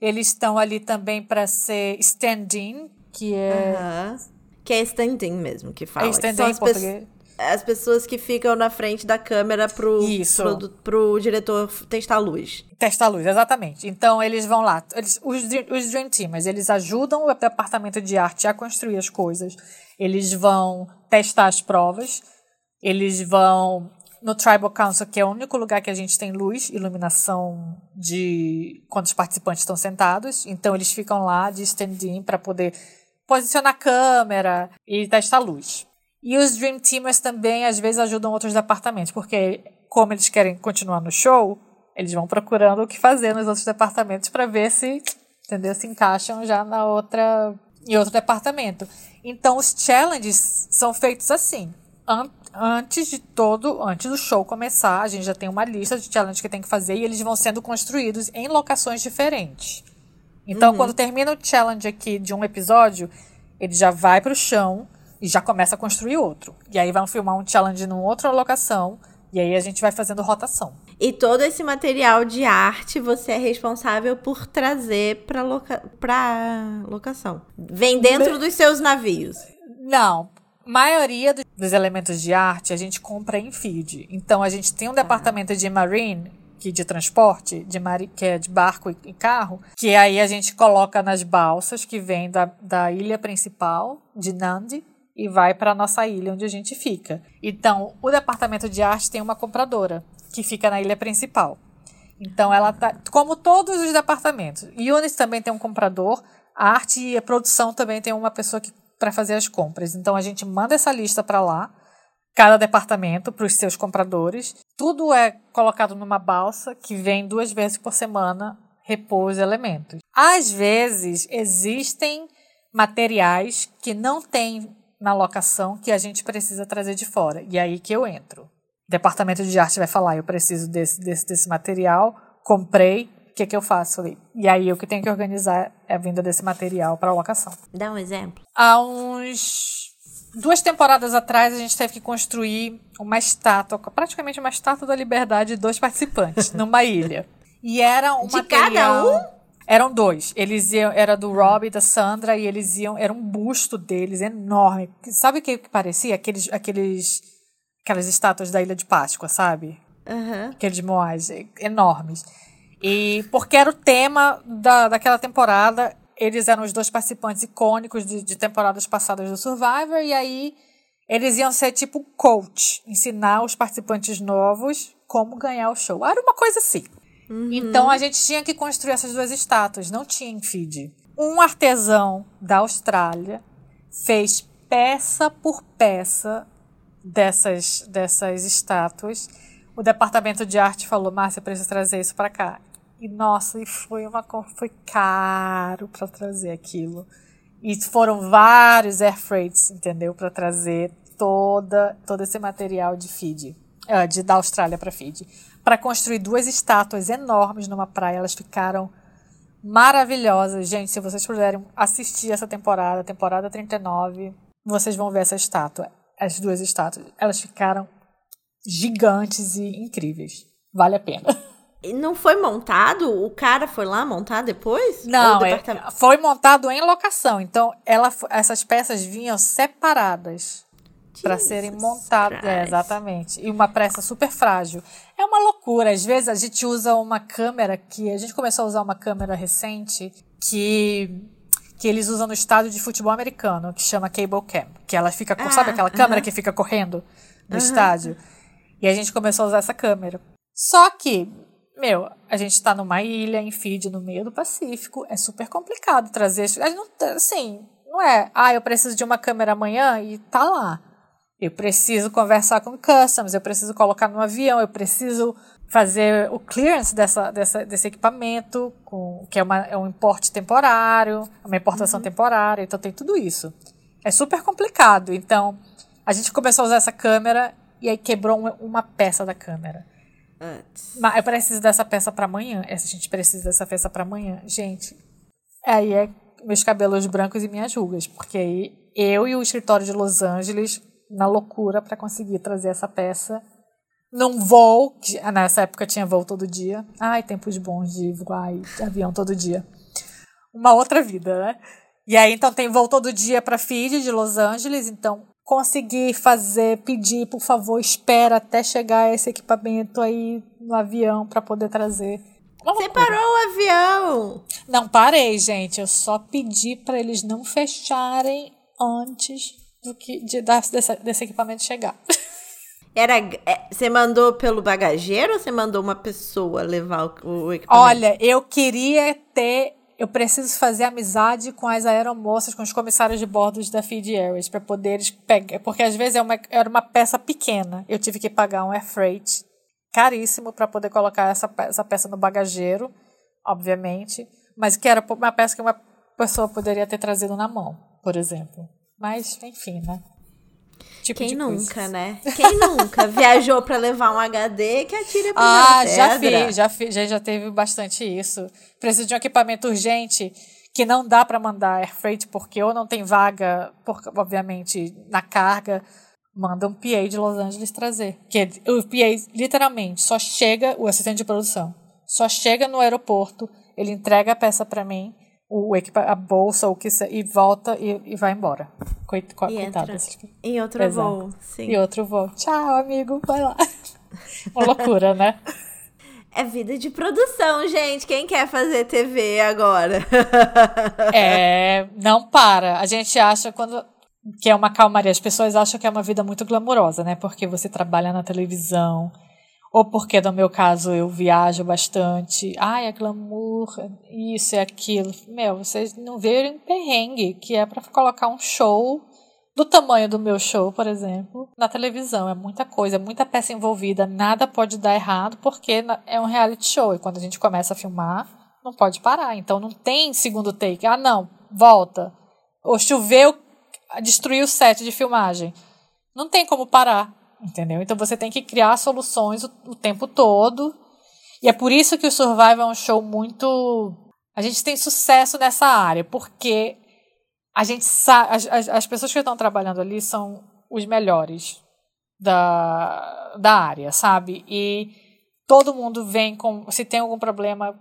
Eles estão ali também para ser stand-in, que é. Uh -huh. Que é stand-in mesmo que fala. É stand-in em português. As pessoas que ficam na frente da câmera pro, Isso. pro, pro diretor testar a luz. Testar a luz, exatamente. Então eles vão lá. Eles, os, os Dream Teamers, eles ajudam o departamento de arte a construir as coisas. Eles vão testar as provas. Eles vão no Tribal Council, que é o único lugar que a gente tem luz, iluminação de quando os participantes estão sentados. Então eles ficam lá de stand-in para poder posicionar a câmera e testar a luz. E os Dream Teamers também às vezes ajudam outros departamentos, porque como eles querem continuar no show, eles vão procurando o que fazer nos outros departamentos para ver se, entendeu, se encaixam já na outra em outro departamento. Então os challenges são feitos assim. An antes de todo, antes do show começar, a gente já tem uma lista de challenges que tem que fazer e eles vão sendo construídos em locações diferentes. Então, uhum. quando termina o challenge aqui de um episódio, ele já vai para o chão e já começa a construir outro. E aí vão filmar um challenge numa outra locação e aí a gente vai fazendo rotação. E todo esse material de arte você é responsável por trazer para loca pra locação. Vem dentro dos seus navios. Não, maioria dos elementos de arte a gente compra em feed. Então a gente tem um departamento de marine que de transporte, de mari, que é de barco e carro, que aí a gente coloca nas balsas que vem da, da ilha principal de Nandi e vai para a nossa ilha onde a gente fica. Então, o departamento de arte tem uma compradora que fica na ilha principal. Então, ela tá, como todos os departamentos. Yunis também tem um comprador, a arte e a produção também tem uma pessoa que para fazer as compras. Então a gente manda essa lista para lá, cada departamento para os seus compradores. Tudo é colocado numa balsa que vem duas vezes por semana repor os elementos. Às vezes existem materiais que não tem na locação que a gente precisa trazer de fora. E é aí que eu entro. O departamento de arte vai falar: eu preciso desse, desse, desse material, comprei, o que, que eu faço ali? E aí o que tenho que organizar é a vinda desse material para a locação. Dá um exemplo. Há uns duas temporadas atrás a gente teve que construir uma estátua, praticamente uma estátua da liberdade de dois participantes numa ilha. E era um de material... cada um? Eram dois. Eles iam, era do Rob e da Sandra, e eles iam, era um busto deles enorme. Sabe o que, que parecia? Aqueles, aqueles, aquelas estátuas da Ilha de Páscoa, sabe? Uhum. Aqueles moais enormes. E porque era o tema da, daquela temporada, eles eram os dois participantes icônicos de, de temporadas passadas do Survivor, e aí eles iam ser tipo coach, ensinar os participantes novos como ganhar o show. Era uma coisa assim. Uhum. Então a gente tinha que construir essas duas estátuas, não tinha em feed. Um artesão da Austrália fez peça por peça dessas, dessas estátuas. O departamento de arte falou: Márcia, precisa trazer isso para cá. E nossa, e foi uma foi caro para trazer aquilo. E foram vários air freights, entendeu, para trazer toda todo esse material de feed, uh, de da Austrália para feed, para construir duas estátuas enormes numa praia. Elas ficaram maravilhosas, gente. Se vocês puderem assistir essa temporada, temporada 39, vocês vão ver essa estátua, as duas estátuas. Elas ficaram gigantes e incríveis. Vale a pena. [LAUGHS] Não foi montado? O cara foi lá montar depois? Não, é, foi montado em locação. Então, ela, essas peças vinham separadas para serem montadas. É, exatamente. E uma peça super frágil. É uma loucura. Às vezes a gente usa uma câmera que. A gente começou a usar uma câmera recente que. Que eles usam no estádio de futebol americano, que chama Cable Cam. Que ela fica. Ah, sabe aquela câmera uh -huh. que fica correndo no uh -huh. estádio? E a gente começou a usar essa câmera. Só que meu, a gente está numa ilha em feed no meio do Pacífico, é super complicado trazer. Não, assim, não é, ah, eu preciso de uma câmera amanhã e tá lá. Eu preciso conversar com customs, eu preciso colocar no avião, eu preciso fazer o clearance dessa, dessa, desse equipamento, com, que é, uma, é um importe temporário, uma importação uhum. temporária, então tem tudo isso. É super complicado. Então, a gente começou a usar essa câmera e aí quebrou uma, uma peça da câmera antes. Mas eu preciso dessa peça para amanhã. Essa gente precisa dessa peça para amanhã. Gente, aí é meus cabelos brancos e minhas rugas, porque aí eu e o escritório de Los Angeles na loucura para conseguir trazer essa peça num voo, que nessa época tinha voo todo dia. Ai, tempos bons de voar de avião todo dia. Uma outra vida, né? E aí então tem voo todo dia para Fiji de Los Angeles, então conseguir fazer, pedir, por favor, espera até chegar esse equipamento aí no avião para poder trazer. Você parou o avião! Não parei, gente. Eu só pedi para eles não fecharem antes do que de, desse, desse equipamento chegar. [LAUGHS] Era, é, você mandou pelo bagageiro ou você mandou uma pessoa levar o, o equipamento? Olha, eu queria ter. Eu preciso fazer amizade com as aeromoças, com os comissários de bordo da Fiji Airways, para poder pegar. Porque às vezes é uma, era uma peça pequena. Eu tive que pagar um air freight caríssimo para poder colocar essa, essa peça no bagageiro, obviamente. Mas que era uma peça que uma pessoa poderia ter trazido na mão, por exemplo. Mas, enfim, né? Tipo Quem nunca, coisas. né? Quem nunca viajou para levar um HD que atira pra Ah, já fiz, já fiz, já, já teve bastante isso. Preciso de um equipamento urgente que não dá para mandar air freight porque ou não tem vaga, por, obviamente, na carga, manda um PA de Los Angeles trazer. Que o PA literalmente só chega, o assistente de produção, só chega no aeroporto, ele entrega a peça para mim o a bolsa o que e volta e, e vai embora. Coit, co, e coitado. Em outro Exato. voo, sim. E outro voo. Tchau, amigo, vai lá. [LAUGHS] Uma loucura, né? [LAUGHS] É vida de produção, gente. Quem quer fazer TV agora? [LAUGHS] é, não para. A gente acha quando que é uma calmaria. As pessoas acham que é uma vida muito glamourosa, né? Porque você trabalha na televisão, ou porque no meu caso eu viajo bastante. Ai, é glamour, isso e aquilo. Meu, vocês não verem perrengue, que é para colocar um show do tamanho do meu show, por exemplo, na televisão. É muita coisa, é muita peça envolvida, nada pode dar errado porque é um reality show e quando a gente começa a filmar, não pode parar. Então não tem segundo take. Ah, não, volta. Ou choveu, destruiu o set de filmagem. Não tem como parar entendeu? Então você tem que criar soluções o, o tempo todo. E é por isso que o Survival é um show muito. A gente tem sucesso nessa área, porque a gente sabe. As, as pessoas que estão trabalhando ali são os melhores da, da área, sabe? E todo mundo vem com. Se tem algum problema,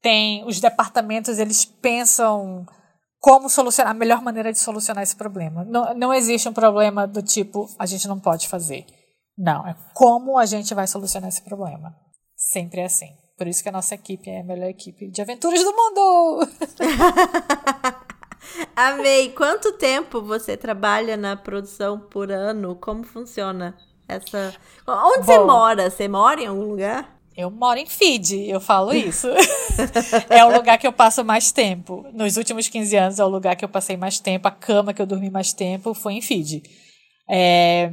tem. Os departamentos, eles pensam como solucionar, a melhor maneira de solucionar esse problema. Não, não existe um problema do tipo, a gente não pode fazer. Não, é como a gente vai solucionar esse problema. Sempre é assim. Por isso que a nossa equipe é a melhor equipe de aventuras do mundo! [LAUGHS] Amei! Quanto tempo você trabalha na produção por ano? Como funciona essa. Onde Bom, você mora? Você mora em algum lugar? Eu moro em Fiji, eu falo isso. [LAUGHS] é o lugar que eu passo mais tempo. Nos últimos 15 anos é o lugar que eu passei mais tempo, a cama que eu dormi mais tempo foi em Fiji. É,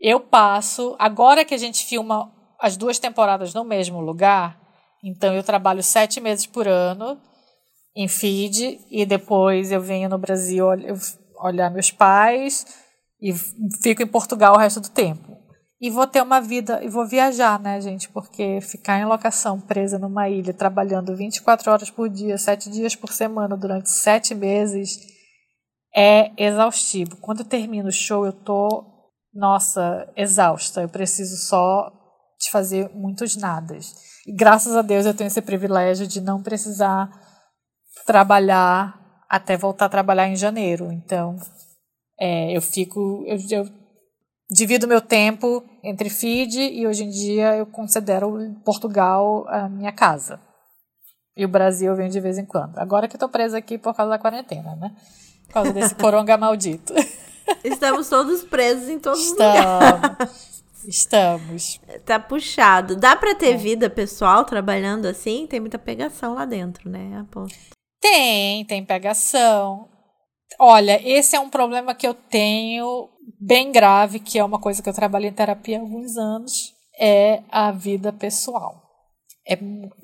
eu passo, agora que a gente filma as duas temporadas no mesmo lugar, então eu trabalho sete meses por ano em Fiji e depois eu venho no Brasil olhar meus pais e fico em Portugal o resto do tempo. E vou ter uma vida, e vou viajar, né, gente? Porque ficar em locação, presa numa ilha, trabalhando 24 horas por dia, 7 dias por semana, durante 7 meses, é exaustivo. Quando eu termino o show, eu tô, nossa, exausta. Eu preciso só de fazer muitos nadas. E graças a Deus eu tenho esse privilégio de não precisar trabalhar até voltar a trabalhar em janeiro. Então, é, eu fico. Eu, eu divido meu tempo entre Fiji e hoje em dia eu considero Portugal a minha casa. E o Brasil eu venho de vez em quando. Agora que eu tô presa aqui por causa da quarentena, né? Por causa desse [LAUGHS] coronga maldito. Estamos todos presos em todos Estamos. os lugares. Estamos. Tá puxado. Dá para ter é. vida pessoal trabalhando assim? Tem muita pegação lá dentro, né? Aposto. Tem, tem pegação. Olha, esse é um problema que eu tenho bem grave, que é uma coisa que eu trabalho em terapia há alguns anos, é a vida pessoal. É,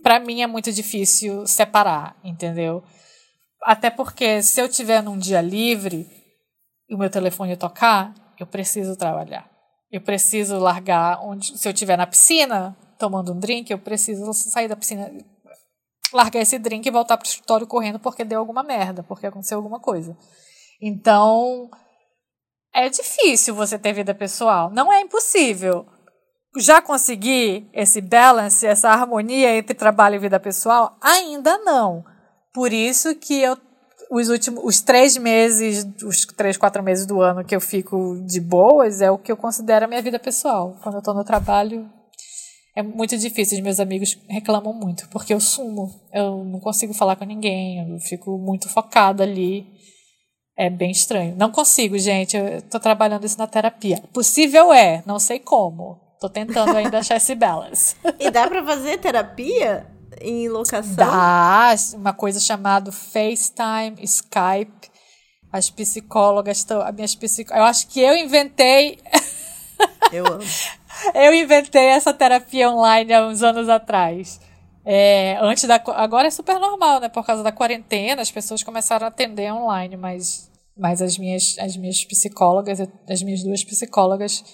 para mim é muito difícil separar, entendeu? Até porque se eu tiver num dia livre e o meu telefone tocar, eu preciso trabalhar. Eu preciso largar onde se eu estiver na piscina tomando um drink, eu preciso sair da piscina, largar esse drink e voltar para o escritório correndo porque deu alguma merda, porque aconteceu alguma coisa. Então, é difícil você ter vida pessoal. Não é impossível. Já consegui esse balance, essa harmonia entre trabalho e vida pessoal? Ainda não. Por isso que eu os últimos, os três meses, os três, quatro meses do ano que eu fico de boas é o que eu considero a minha vida pessoal. Quando eu tô no trabalho, é muito difícil. Os meus amigos reclamam muito, porque eu sumo. Eu não consigo falar com ninguém, eu fico muito focada ali. É bem estranho. Não consigo, gente. Eu tô trabalhando isso na terapia. Possível é, não sei como. Tô tentando ainda achar esse balance. [LAUGHS] E dá pra fazer terapia em locação? Dá. Uma coisa chamada FaceTime, Skype. As psicólogas estão. As minhas psicólogas. Eu acho que eu inventei. Eu amo. [LAUGHS] eu inventei essa terapia online há uns anos atrás. É, antes da, agora é super normal, né? Por causa da quarentena, as pessoas começaram a atender online, mas, mas as, minhas, as minhas psicólogas, as minhas duas psicólogas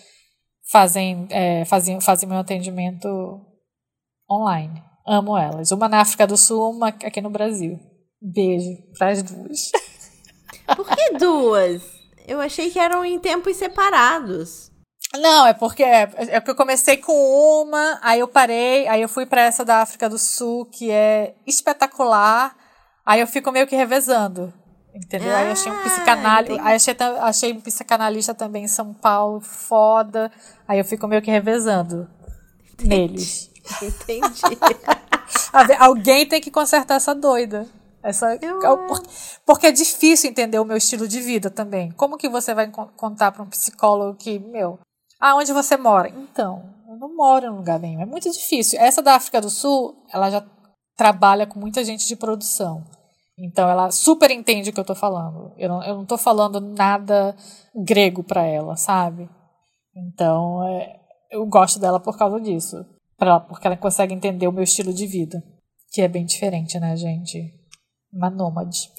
fazem, é, fazem, fazem meu atendimento online. Amo elas. Uma na África do Sul, uma aqui no Brasil. Beijo para as duas. Por que duas? Eu achei que eram em tempos separados. Não, é porque é, é que eu comecei com uma, aí eu parei, aí eu fui para essa da África do Sul, que é espetacular. Aí eu fico meio que revezando. Entendeu? Ah, aí achei um psicanalista. Aí achei, achei um psicanalista também em São Paulo, foda. Aí eu fico meio que revezando Entendi. neles. [LAUGHS] Entendi. [LAUGHS] Alguém tem que consertar essa doida. Essa, eu... porque é difícil entender o meu estilo de vida também. Como que você vai contar para um psicólogo que, meu, ah, onde você mora? Então, eu não moro em lugar nenhum. É muito difícil. Essa da África do Sul, ela já trabalha com muita gente de produção. Então, ela super entende o que eu tô falando. Eu não, eu não tô falando nada grego para ela, sabe? Então, é, eu gosto dela por causa disso. Pra, porque ela consegue entender o meu estilo de vida. Que é bem diferente, né, gente? Uma nômade.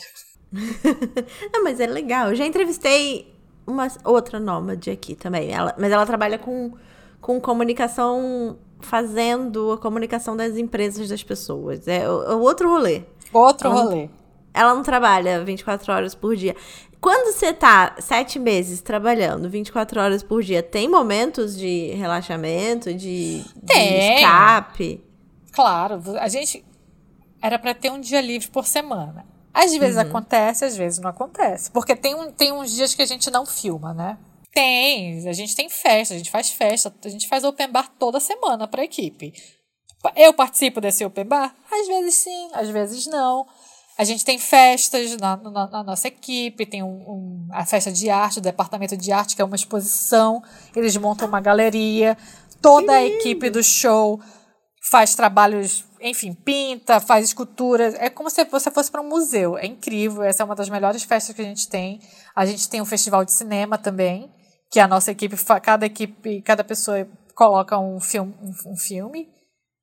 [LAUGHS] mas é legal. Eu já entrevistei uma outra nômade aqui também. Ela, mas ela trabalha com, com comunicação, fazendo a comunicação das empresas das pessoas. É o, é outro rolê. Outro ela rolê. Não, ela não trabalha 24 horas por dia. Quando você tá sete meses trabalhando 24 horas por dia, tem momentos de relaxamento, de, de escape? Claro, a gente era para ter um dia livre por semana. Às vezes uhum. acontece, às vezes não acontece. Porque tem, um, tem uns dias que a gente não filma, né? Tem, a gente tem festa, a gente faz festa, a gente faz open bar toda semana pra equipe. Eu participo desse open bar? Às vezes sim, às vezes não. A gente tem festas na, na, na nossa equipe, tem um, um, a festa de arte, o departamento de arte, que é uma exposição. Eles montam uma galeria. Toda a equipe do show faz trabalhos enfim, pinta, faz esculturas. É como se você fosse para um museu. É incrível. Essa é uma das melhores festas que a gente tem. A gente tem um festival de cinema também, que a nossa equipe, cada equipe, cada pessoa coloca um filme, um, um filme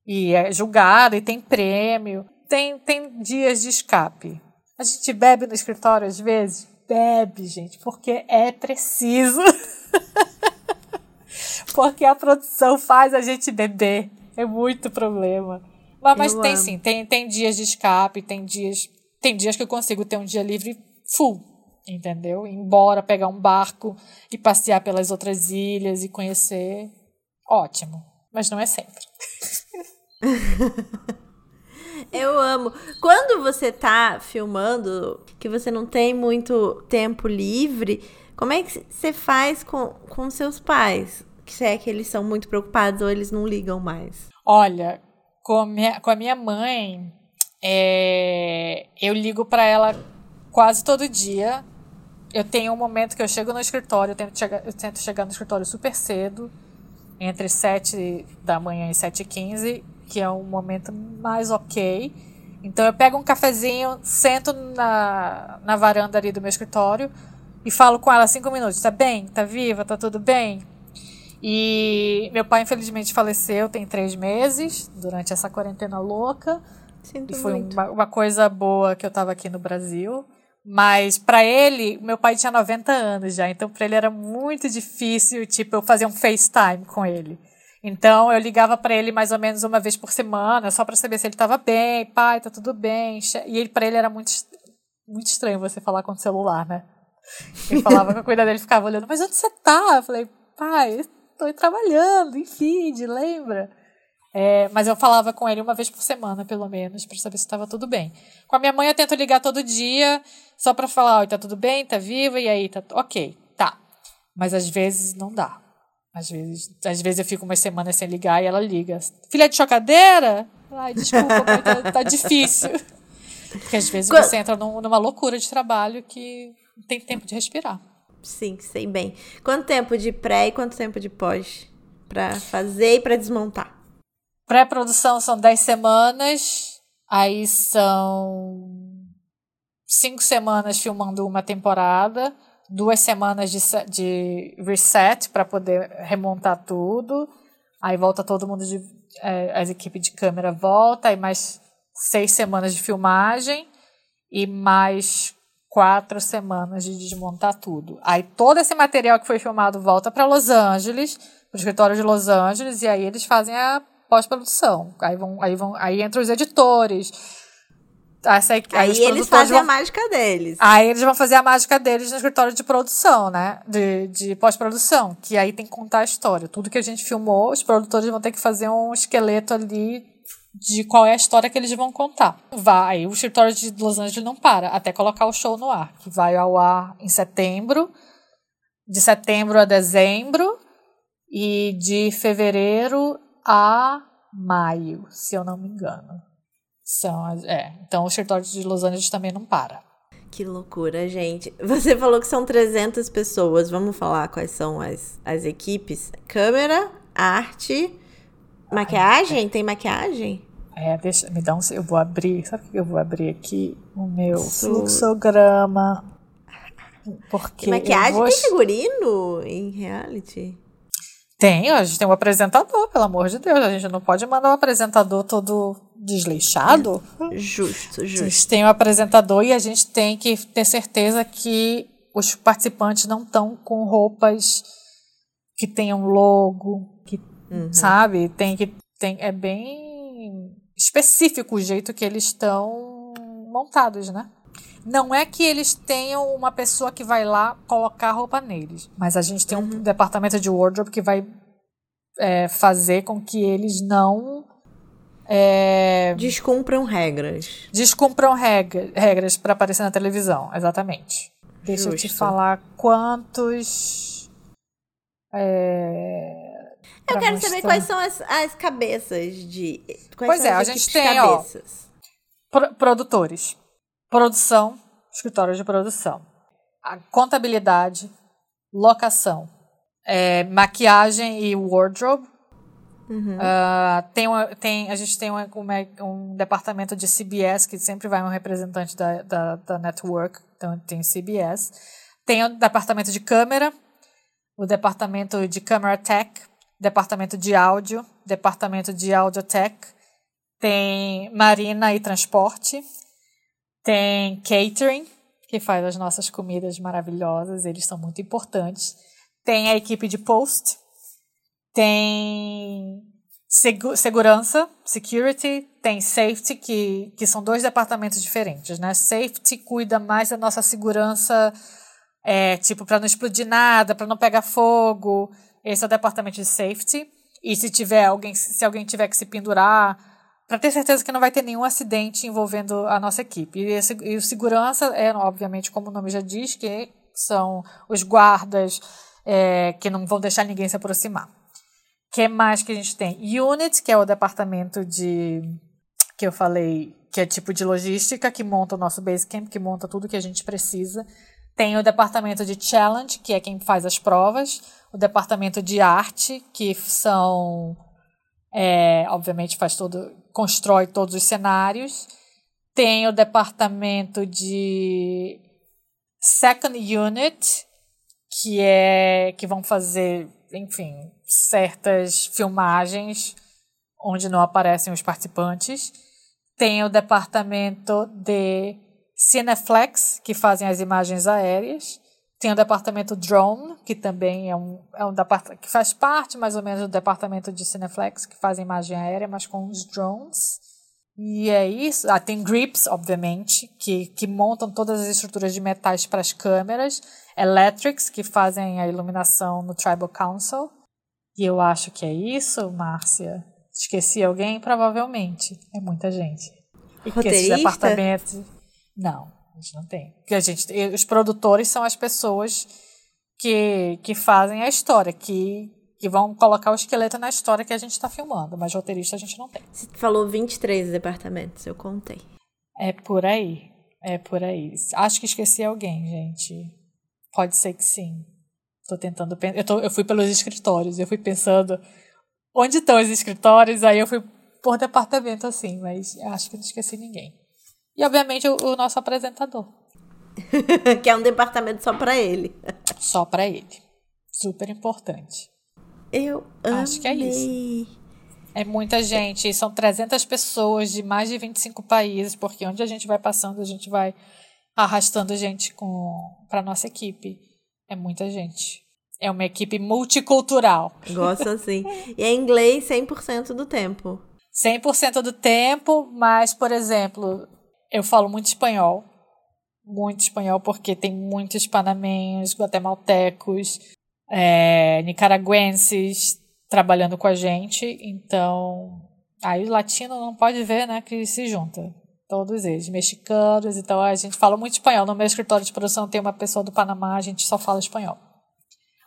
e é julgado e tem prêmio. Tem, tem dias de escape. A gente bebe no escritório às vezes? Bebe, gente, porque é preciso. [LAUGHS] porque a produção faz a gente beber. É muito problema. Mas, mas tem sim, tem, tem dias de escape, tem dias, tem dias que eu consigo ter um dia livre full, entendeu? Ir embora, pegar um barco e passear pelas outras ilhas e conhecer. Ótimo, mas não é sempre. [LAUGHS] Eu amo. Quando você tá filmando, que você não tem muito tempo livre, como é que você faz com, com seus pais? Se é que eles são muito preocupados ou eles não ligam mais? Olha, com, minha, com a minha mãe, é, eu ligo para ela quase todo dia. Eu tenho um momento que eu chego no escritório, eu tento, chegar, eu tento chegar no escritório super cedo, entre 7 da manhã e 7 e 15, que é um momento mais ok. Então eu pego um cafezinho, sento na, na varanda ali do meu escritório e falo com ela cinco minutos. Tá bem? Tá viva? Tá tudo bem? E meu pai, infelizmente, faleceu tem três meses, durante essa quarentena louca. Sinto e foi uma, uma, coisa boa que eu estava aqui no Brasil. Mas para ele, meu pai tinha 90 anos já, então para ele era muito difícil, tipo, eu fazer um FaceTime com ele. Então eu ligava para ele mais ou menos uma vez por semana, só para saber se ele estava bem, pai, tá tudo bem. E ele para ele era muito muito estranho você falar com o celular, né? Ele falava com a cuida dele, ficava olhando, mas onde você tá? Eu falei, pai, estou trabalhando em feed, lembra? É, mas eu falava com ele uma vez por semana, pelo menos, para saber se estava tudo bem. Com a minha mãe eu tento ligar todo dia, só para falar, oi, tá tudo bem, tá viva, e aí, tá ok, tá. Mas às vezes não dá. Às vezes, às vezes eu fico umas semanas sem ligar e ela liga. Filha de chocadeira? Ai, desculpa, tá, tá difícil. Porque às vezes você entra num, numa loucura de trabalho que não tem tempo de respirar. Sim, sei bem. Quanto tempo de pré e quanto tempo de pós? Pra fazer e pra desmontar? Pré-produção são 10 semanas, aí são 5 semanas filmando uma temporada, duas semanas de, de reset para poder remontar tudo, aí volta todo mundo de. É, as equipes de câmera volta, aí mais seis semanas de filmagem e mais quatro semanas de desmontar tudo. Aí todo esse material que foi filmado volta para Los Angeles, para o escritório de Los Angeles, e aí eles fazem a pós-produção. Aí vão, aí vão, aí entram os editores. Essa, aí, aí eles fazem vão, a mágica deles. Aí eles vão fazer a mágica deles no escritório de produção, né? De, de pós-produção. Que aí tem que contar a história. Tudo que a gente filmou, os produtores vão ter que fazer um esqueleto ali de qual é a história que eles vão contar. Vai, o escritório de Los Angeles não para até colocar o show no ar, que vai ao ar em setembro, de setembro a dezembro e de fevereiro a maio, se eu não me engano. São, é, então o escritório de Los Angeles também não para. Que loucura, gente. Você falou que são 300 pessoas. Vamos falar quais são as, as equipes? Câmera, arte, Maquiagem? Ai, Tem maquiagem? É, deixa, me dá um. Eu vou abrir. Sabe o que eu vou abrir aqui? O meu Su... fluxograma. Porque. E maquiagem vou... tem figurino em reality? Tem, a gente tem um apresentador, pelo amor de Deus. A gente não pode mandar o um apresentador todo desleixado. Justo, justo. A gente tem um apresentador e a gente tem que ter certeza que os participantes não estão com roupas que tenham logo, Uhum. Sabe? Tem que. Tem, é bem específico o jeito que eles estão montados, né? Não é que eles tenham uma pessoa que vai lá colocar roupa neles, mas a gente tem um uhum. departamento de wardrobe que vai é, fazer com que eles não é, descumpram regras. Descumpram regra, regras para aparecer na televisão, exatamente. Deixa Justo. eu te falar quantos. É, eu quero mostrar. saber quais são as, as cabeças de. pois é, a gente tem, cabeças. ó, pro, produtores, produção, escritórios de produção, a contabilidade, locação, é, maquiagem e wardrobe. Uhum. Uh, tem, uma, tem, a gente tem uma, uma, um departamento de CBS, que sempre vai um representante da, da, da network, então tem CBS. Tem o departamento de câmera, o departamento de camera tech, departamento de áudio, departamento de audiotech, tem marina e transporte, tem catering, que faz as nossas comidas maravilhosas, eles são muito importantes. Tem a equipe de post, tem segu segurança, security, tem safety, que, que são dois departamentos diferentes, né? Safety cuida mais da nossa segurança, é, tipo, para não explodir nada, para não pegar fogo. Esse é o departamento de safety. E se tiver alguém, se alguém tiver que se pendurar, para ter certeza que não vai ter nenhum acidente envolvendo a nossa equipe. E, esse, e o segurança é, obviamente, como o nome já diz, que são os guardas é, que não vão deixar ninguém se aproximar. Que mais que a gente tem? Unit, que é o departamento de que eu falei, que é tipo de logística, que monta o nosso Basecamp, que monta tudo que a gente precisa. Tem o departamento de challenge, que é quem faz as provas o departamento de arte, que são, é, obviamente, faz todo, constrói todos os cenários. Tem o departamento de second unit, que é que vão fazer, enfim, certas filmagens onde não aparecem os participantes. Tem o departamento de Cineflex, que fazem as imagens aéreas. Tem o departamento Drone, que também é um, é um departamento que faz parte mais ou menos do departamento de Cineflex, que faz imagem aérea, mas com os drones. E é isso. Ah, tem grips, obviamente, que, que montam todas as estruturas de metais para as câmeras. Electrics, que fazem a iluminação no Tribal Council. E eu acho que é isso, Márcia. Esqueci alguém? Provavelmente. É muita gente. E Roteirista? esses departamentos. Não, a gente não tem. Porque a gente, os produtores são as pessoas que, que fazem a história, que, que vão colocar o esqueleto na história que a gente está filmando, mas roteirista a gente não tem. Você falou 23 departamentos, eu contei. É por aí. É por aí. Acho que esqueci alguém, gente. Pode ser que sim. Tô tentando pensar. Eu, tô, eu fui pelos escritórios, eu fui pensando onde estão os escritórios, aí eu fui por departamento assim, mas acho que não esqueci ninguém. E obviamente o, o nosso apresentador. [LAUGHS] que é um departamento só para ele. só para ele. Super importante. Eu acho que é isso. É muita gente, são 300 pessoas de mais de 25 países, porque onde a gente vai passando, a gente vai arrastando gente para nossa equipe. É muita gente. É uma equipe multicultural. Gosto assim. e é inglês 100% do tempo. 100% do tempo, mas, por exemplo, eu falo muito espanhol. Muito espanhol, porque tem muitos panamenhos, guatemaltecos, é, nicaragüenses trabalhando com a gente. Então, aí o latino não pode ver, né, que se junta. Todos eles, mexicanos. Então, a gente fala muito espanhol. No meu escritório de produção tem uma pessoa do Panamá, a gente só fala espanhol.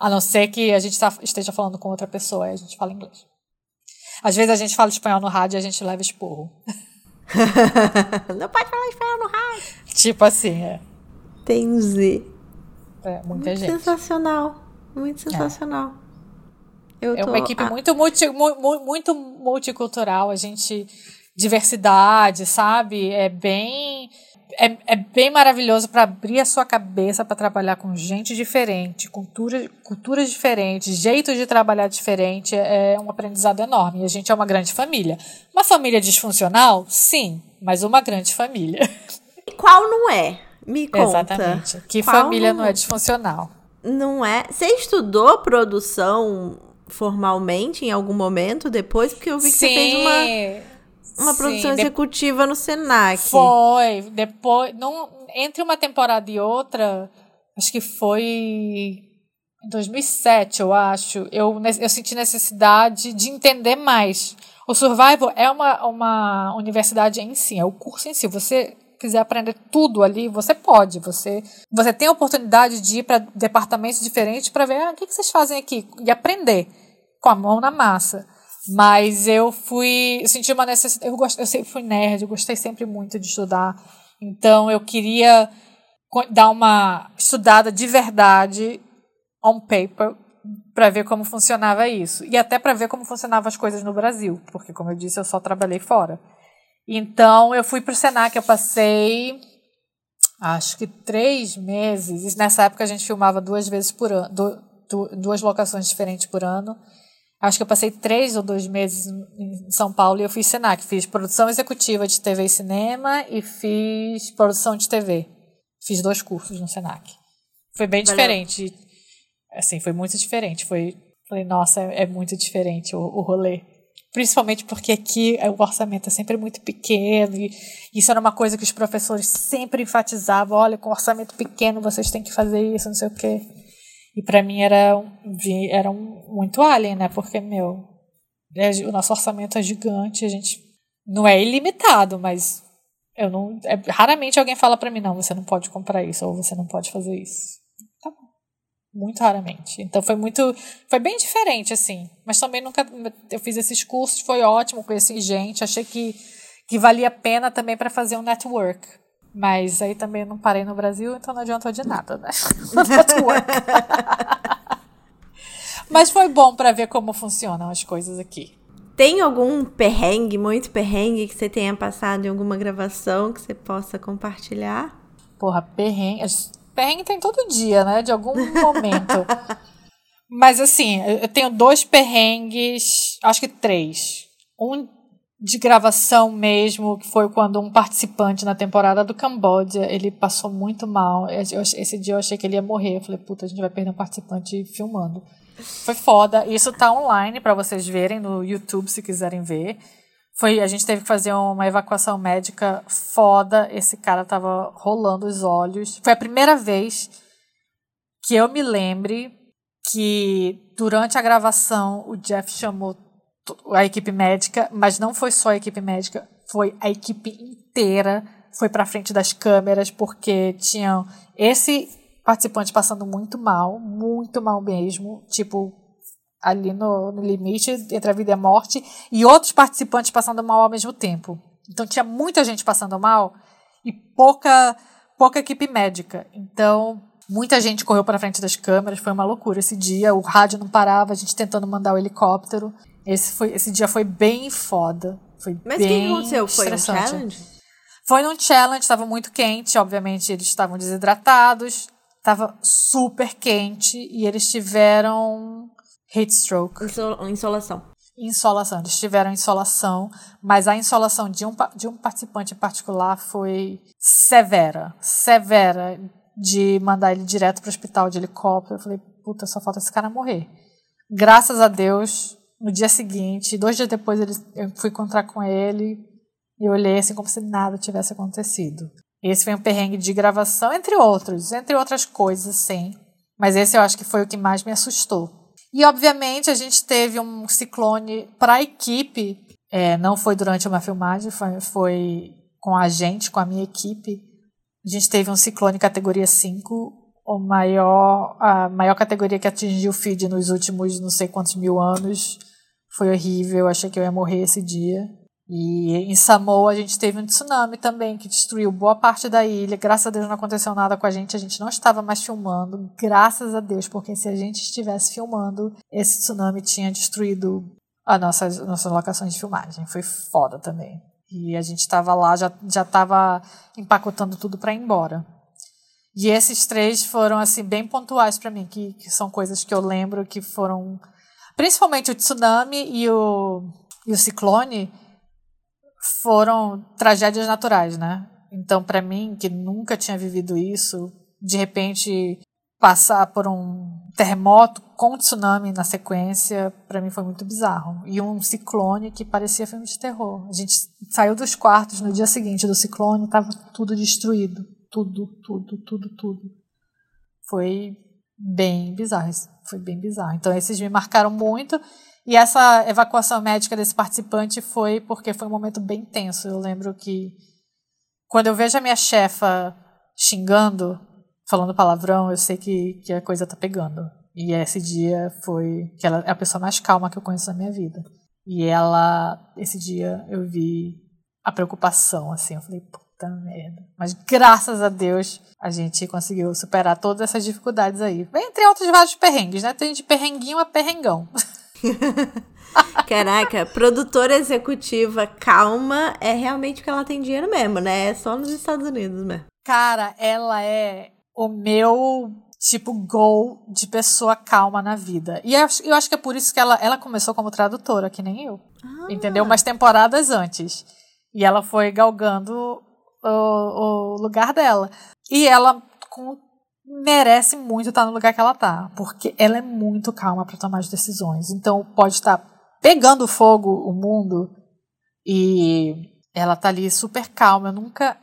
A não ser que a gente tá, esteja falando com outra pessoa, a gente fala inglês. Às vezes a gente fala espanhol no rádio e a gente leva esporro. [LAUGHS] [LAUGHS] não pode falar no rádio. Tipo assim, é. Tem Z. É, muita muito gente. Sensacional. Muito é. sensacional. É, é uma equipe muito, multi, muito multicultural. A gente. Diversidade, sabe? É bem é, é bem maravilhoso para abrir a sua cabeça para trabalhar com gente diferente, cultura, culturas diferentes, jeitos de trabalhar diferente. É um aprendizado enorme. E a gente é uma grande família. Uma família disfuncional? Sim, mas uma grande família. E qual não é? Me conta. Exatamente. Que qual família não é disfuncional? Não é. Você estudou produção formalmente em algum momento depois? Porque eu vi que Sim. você fez uma uma produção Sim, executiva no Senac. Foi. Depois, num, entre uma temporada e outra, acho que foi em 2007, eu acho, eu, eu senti necessidade de entender mais. O Survival é uma, uma universidade em si, é o curso em si. Você quiser aprender tudo ali, você pode. Você, você tem a oportunidade de ir para departamentos diferentes para ver ah, o que, que vocês fazem aqui e aprender com a mão na massa. Mas eu fui. Eu senti uma necessidade. Eu, gost, eu sempre fui nerd, eu gostei sempre muito de estudar. Então eu queria dar uma estudada de verdade on paper para ver como funcionava isso. E até para ver como funcionavam as coisas no Brasil, porque, como eu disse, eu só trabalhei fora. Então eu fui para o Senac, eu passei acho que três meses. Nessa época a gente filmava duas vezes por ano, duas locações diferentes por ano. Acho que eu passei três ou dois meses em São Paulo e eu fiz Senac. Fiz produção executiva de TV e cinema e fiz produção de TV. Fiz dois cursos no Senac. Foi bem Valeu. diferente. Assim, foi muito diferente. Foi, falei, nossa, é, é muito diferente o, o rolê. Principalmente porque aqui o orçamento é sempre muito pequeno e isso era uma coisa que os professores sempre enfatizavam. Olha, com orçamento pequeno vocês têm que fazer isso, não sei o quê. E para mim era, era um, muito alien, né? Porque, meu, é, o nosso orçamento é gigante, a gente não é ilimitado, mas eu não. É, raramente alguém fala para mim, não, você não pode comprar isso, ou você não pode fazer isso. Tá bom. Muito raramente. Então foi muito. Foi bem diferente, assim. Mas também nunca. Eu fiz esses cursos, foi ótimo, conheci gente, achei que, que valia a pena também para fazer um network. Mas aí também não parei no Brasil, então não adiantou de nada, né? [LAUGHS] [LAUGHS] Mas foi bom para ver como funcionam as coisas aqui. Tem algum perrengue, muito perrengue, que você tenha passado em alguma gravação que você possa compartilhar? Porra, perrengue. Perrengue tem todo dia, né? De algum momento. [LAUGHS] Mas assim, eu tenho dois perrengues, acho que três. Um de gravação mesmo, que foi quando um participante na temporada do Camboja, ele passou muito mal. Esse dia eu achei que ele ia morrer. Eu falei, puta, a gente vai perder um participante filmando. Foi foda. Isso tá online para vocês verem no YouTube se quiserem ver. Foi, a gente teve que fazer uma evacuação médica foda. Esse cara tava rolando os olhos. Foi a primeira vez que eu me lembre que durante a gravação o Jeff chamou a equipe médica, mas não foi só a equipe médica, foi a equipe inteira foi para frente das câmeras porque tinham esse participante passando muito mal, muito mal mesmo, tipo ali no, no limite entre a vida e a morte, e outros participantes passando mal ao mesmo tempo. Então tinha muita gente passando mal e pouca pouca equipe médica. Então muita gente correu para frente das câmeras, foi uma loucura esse dia. O rádio não parava, a gente tentando mandar o helicóptero. Esse foi esse dia foi bem foda. Foi Mas o que aconteceu? Foi um challenge? Foi num challenge, estava muito quente, obviamente eles estavam desidratados, estava super quente e eles tiveram heat stroke. insolação. Insolação, eles tiveram insolação, mas a insolação de um, de um participante em particular foi severa, severa, de mandar ele direto para o hospital de helicóptero. Eu falei, puta, só falta esse cara morrer. Graças a Deus, no dia seguinte, dois dias depois, ele, eu fui encontrar com ele, e olhei assim como se nada tivesse acontecido. Esse foi um perrengue de gravação, entre outros, entre outras coisas, sim. Mas esse eu acho que foi o que mais me assustou. E, obviamente, a gente teve um ciclone para a equipe. É, não foi durante uma filmagem, foi, foi com a gente, com a minha equipe. A gente teve um ciclone categoria 5, o maior, a maior categoria que atingiu o feed nos últimos não sei quantos mil anos. Foi horrível, achei que eu ia morrer esse dia. E em Samoa a gente teve um tsunami também que destruiu boa parte da ilha. Graças a Deus não aconteceu nada com a gente, a gente não estava mais filmando. Graças a Deus, porque se a gente estivesse filmando, esse tsunami tinha destruído as nossas, nossas locações de filmagem. Foi foda também. E a gente estava lá, já já estava empacotando tudo para ir embora. E esses três foram assim bem pontuais para mim, que, que são coisas que eu lembro que foram principalmente o tsunami e o, e o ciclone foram tragédias naturais, né? Então, para mim, que nunca tinha vivido isso, de repente passar por um terremoto com tsunami na sequência, para mim foi muito bizarro. E um ciclone que parecia filme de terror. A gente saiu dos quartos no dia seguinte do ciclone, estava tudo destruído, tudo, tudo, tudo, tudo. Foi bem bizarro, foi bem bizarro. Então esses me marcaram muito e essa evacuação médica desse participante foi porque foi um momento bem tenso. Eu lembro que quando eu vejo a minha chefa xingando, falando palavrão, eu sei que, que a coisa tá pegando. E esse dia foi que ela é a pessoa mais calma que eu conheço na minha vida. E ela, esse dia eu vi a preocupação, assim, eu falei, puta merda. Mas graças a Deus a gente conseguiu superar todas essas dificuldades aí. Entre outros vários perrengues, né? Tem de perrenguinho a perrengão. [LAUGHS] Caraca, produtora executiva calma é realmente porque ela tem dinheiro mesmo, né? É só nos Estados Unidos mesmo. Cara, ela é o meu tipo goal de pessoa calma na vida. E eu, eu acho que é por isso que ela, ela começou como tradutora, que nem eu. Ah. Entendeu? Umas temporadas antes. E ela foi galgando o, o lugar dela. E ela, com merece muito estar no lugar que ela tá, porque ela é muito calma para tomar as decisões. Então pode estar pegando fogo o mundo e ela tá ali super calma. Eu nunca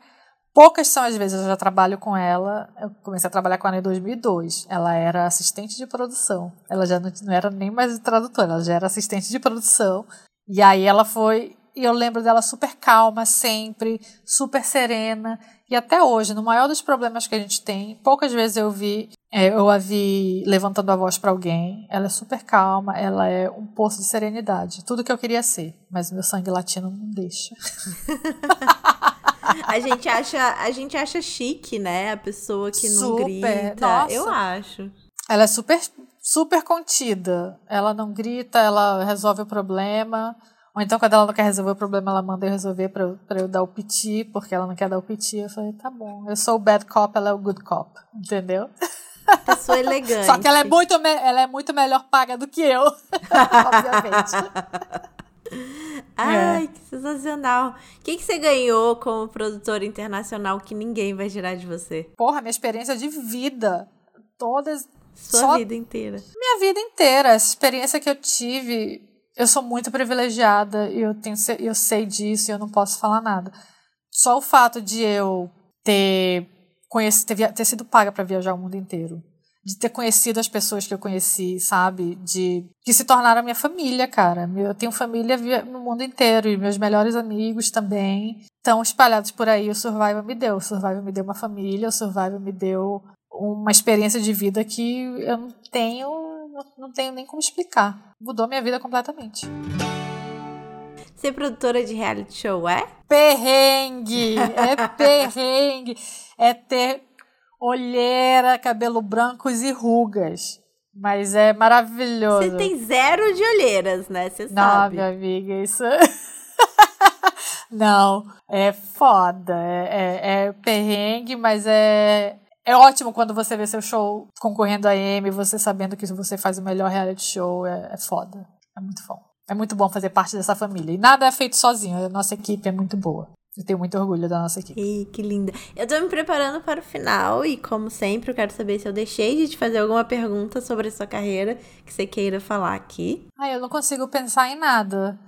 poucas são as vezes eu já trabalho com ela. Eu comecei a trabalhar com ela em 2002. Ela era assistente de produção. Ela já não, não era nem mais tradutora, ela já era assistente de produção. E aí ela foi e eu lembro dela super calma sempre, super serena. E até hoje, no maior dos problemas que a gente tem, poucas vezes eu vi, é, eu a vi levantando a voz para alguém. Ela é super calma, ela é um poço de serenidade. Tudo que eu queria ser, mas meu sangue latino não deixa. [LAUGHS] a gente acha, a gente acha chique, né? A pessoa que não super, grita. Nossa. Eu acho. Ela é super super contida. Ela não grita, ela resolve o problema. Ou então, quando ela não quer resolver o problema, ela manda eu resolver pra, eu, pra eu dar o piti, porque ela não quer dar o piti. Eu falei, tá bom, eu sou o bad cop, ela é o good cop. Entendeu? Pessoa elegante. Só que ela é muito, ela é muito melhor paga do que eu, [LAUGHS] obviamente. [LAUGHS] Ai, é. que sensacional. O que, que você ganhou como produtora internacional que ninguém vai tirar de você? Porra, minha experiência de vida. Todas. Sua só... vida inteira. Minha vida inteira. Essa experiência que eu tive eu sou muito privilegiada e eu, tenho, eu sei disso e eu não posso falar nada. Só o fato de eu ter, conhecido, ter, ter sido paga para viajar o mundo inteiro, de ter conhecido as pessoas que eu conheci, sabe? De que se tornaram minha família, cara. Eu tenho família no mundo inteiro e meus melhores amigos também estão espalhados por aí. O Survival me deu. O Survival me deu uma família, o Survival me deu uma experiência de vida que eu não tenho, não tenho nem como explicar. Mudou minha vida completamente. Ser produtora de reality show é? Perrengue! [LAUGHS] É perrengue! É ter olheira, cabelo brancos e rugas. Mas é maravilhoso. Você tem zero de olheiras, né? Você sabe. Não, minha amiga, isso. [LAUGHS] Não, é foda. É, é, é, perrengue, mas é. É ótimo quando você vê seu show concorrendo a M, você sabendo que você faz o melhor reality show. É, é foda. É muito bom. É muito bom fazer parte dessa família. E nada é feito sozinho. A nossa equipe é muito boa. Eu tenho muito orgulho da nossa equipe. Ih, que linda. Eu tô me preparando para o final e, como sempre, eu quero saber se eu deixei de te fazer alguma pergunta sobre a sua carreira que você queira falar aqui. Ah, eu não consigo pensar em nada.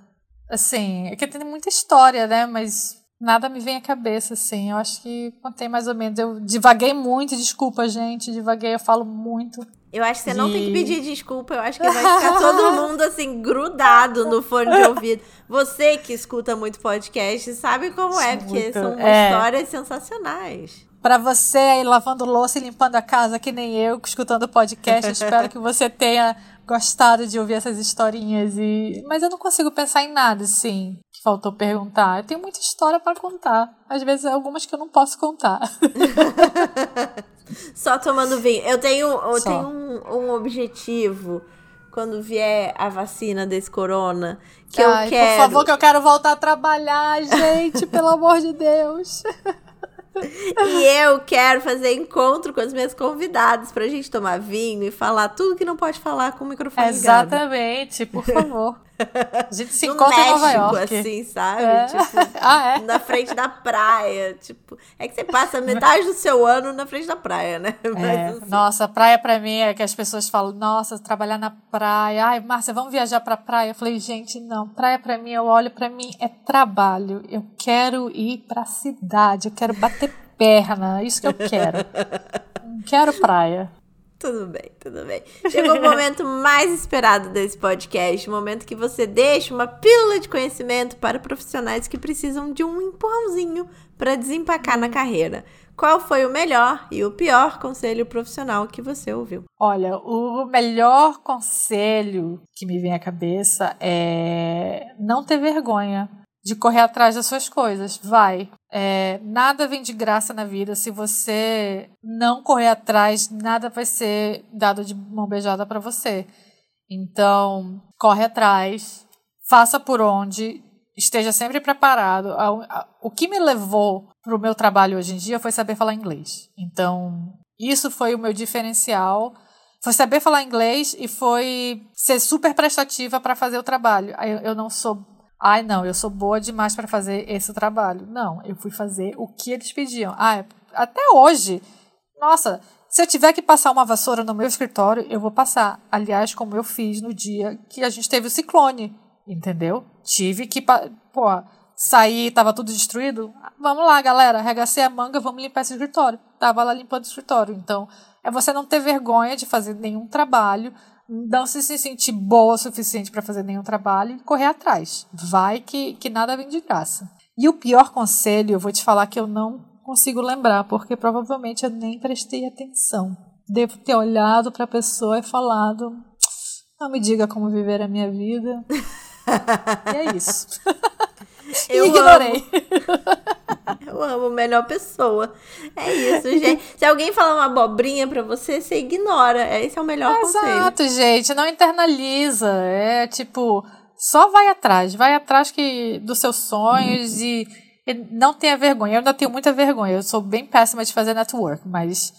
Assim, é que tem muita história, né? Mas nada me vem à cabeça, assim. Eu acho que contei mais ou menos. Eu divaguei muito, desculpa, gente. Divaguei, eu falo muito. Eu acho que você de... não tem que pedir desculpa, eu acho que vai ficar [LAUGHS] todo mundo assim, grudado no fone de ouvido. Você que escuta muito podcast sabe como é, porque são é. histórias sensacionais. Para você aí lavando louça e limpando a casa, que nem eu, escutando podcast, espero que você tenha gostado de ouvir essas historinhas. e Mas eu não consigo pensar em nada, assim, que faltou perguntar. Eu tenho muita história para contar. Às vezes, algumas que eu não posso contar. [LAUGHS] Só tomando vinho. Eu tenho, eu tenho um, um, objetivo quando vier a vacina desse corona. Que Ai, eu quero. Por favor, que eu quero voltar a trabalhar, gente, pelo amor de Deus. [LAUGHS] e eu quero fazer encontro com as minhas convidadas pra gente tomar vinho e falar tudo que não pode falar com o microfone Exatamente, ligado. por favor. [LAUGHS] A [LAUGHS] gente se no encontra México, em Nova York. assim, sabe? É. Tipo, [LAUGHS] ah, é? na frente da praia. Tipo, é que você passa [LAUGHS] metade do seu ano na frente da praia, né? É. Assim... Nossa, praia pra mim é que as pessoas falam, nossa, trabalhar na praia. Ai, Márcia, vamos viajar pra praia? Eu falei, gente, não. Praia pra mim, eu olho pra mim, é trabalho. Eu quero ir pra cidade, eu quero bater perna, é isso que eu quero. Não quero praia. Tudo bem, tudo bem. Chegou o [LAUGHS] momento mais esperado desse podcast, o momento que você deixa uma pílula de conhecimento para profissionais que precisam de um empurrãozinho para desempacar na carreira. Qual foi o melhor e o pior conselho profissional que você ouviu? Olha, o melhor conselho que me vem à cabeça é não ter vergonha de correr atrás das suas coisas. Vai. É, nada vem de graça na vida. Se você não correr atrás, nada vai ser dado de mão beijada para você. Então, corre atrás, faça por onde, esteja sempre preparado. O que me levou para o meu trabalho hoje em dia foi saber falar inglês. Então, isso foi o meu diferencial. Foi saber falar inglês e foi ser super prestativa para fazer o trabalho. Eu, eu não sou Ai, não, eu sou boa demais para fazer esse trabalho. Não, eu fui fazer o que eles pediam. Ah, até hoje. Nossa, se eu tiver que passar uma vassoura no meu escritório, eu vou passar. Aliás, como eu fiz no dia que a gente teve o ciclone, entendeu? Tive que, pô, sair, tava tudo destruído. Vamos lá, galera, arregacei a manga, vamos limpar esse escritório. Tava lá limpando o escritório. Então, é você não ter vergonha de fazer nenhum trabalho não se sentir boa o suficiente para fazer nenhum trabalho e correr atrás. Vai que, que nada vem de graça. E o pior conselho, eu vou te falar que eu não consigo lembrar, porque provavelmente eu nem prestei atenção. Devo ter olhado para a pessoa e falado: não me diga como viver a minha vida. [LAUGHS] e é isso. [LAUGHS] Eu ignorei. Amo. Eu amo, melhor pessoa. É isso, [LAUGHS] gente. Se alguém falar uma abobrinha pra você, você ignora. Esse é o melhor Exato, conselho. Exato, gente. Não internaliza. É tipo, só vai atrás. Vai atrás que, dos seus sonhos hum. e, e não tenha vergonha. Eu ainda tenho muita vergonha. Eu sou bem péssima de fazer network, mas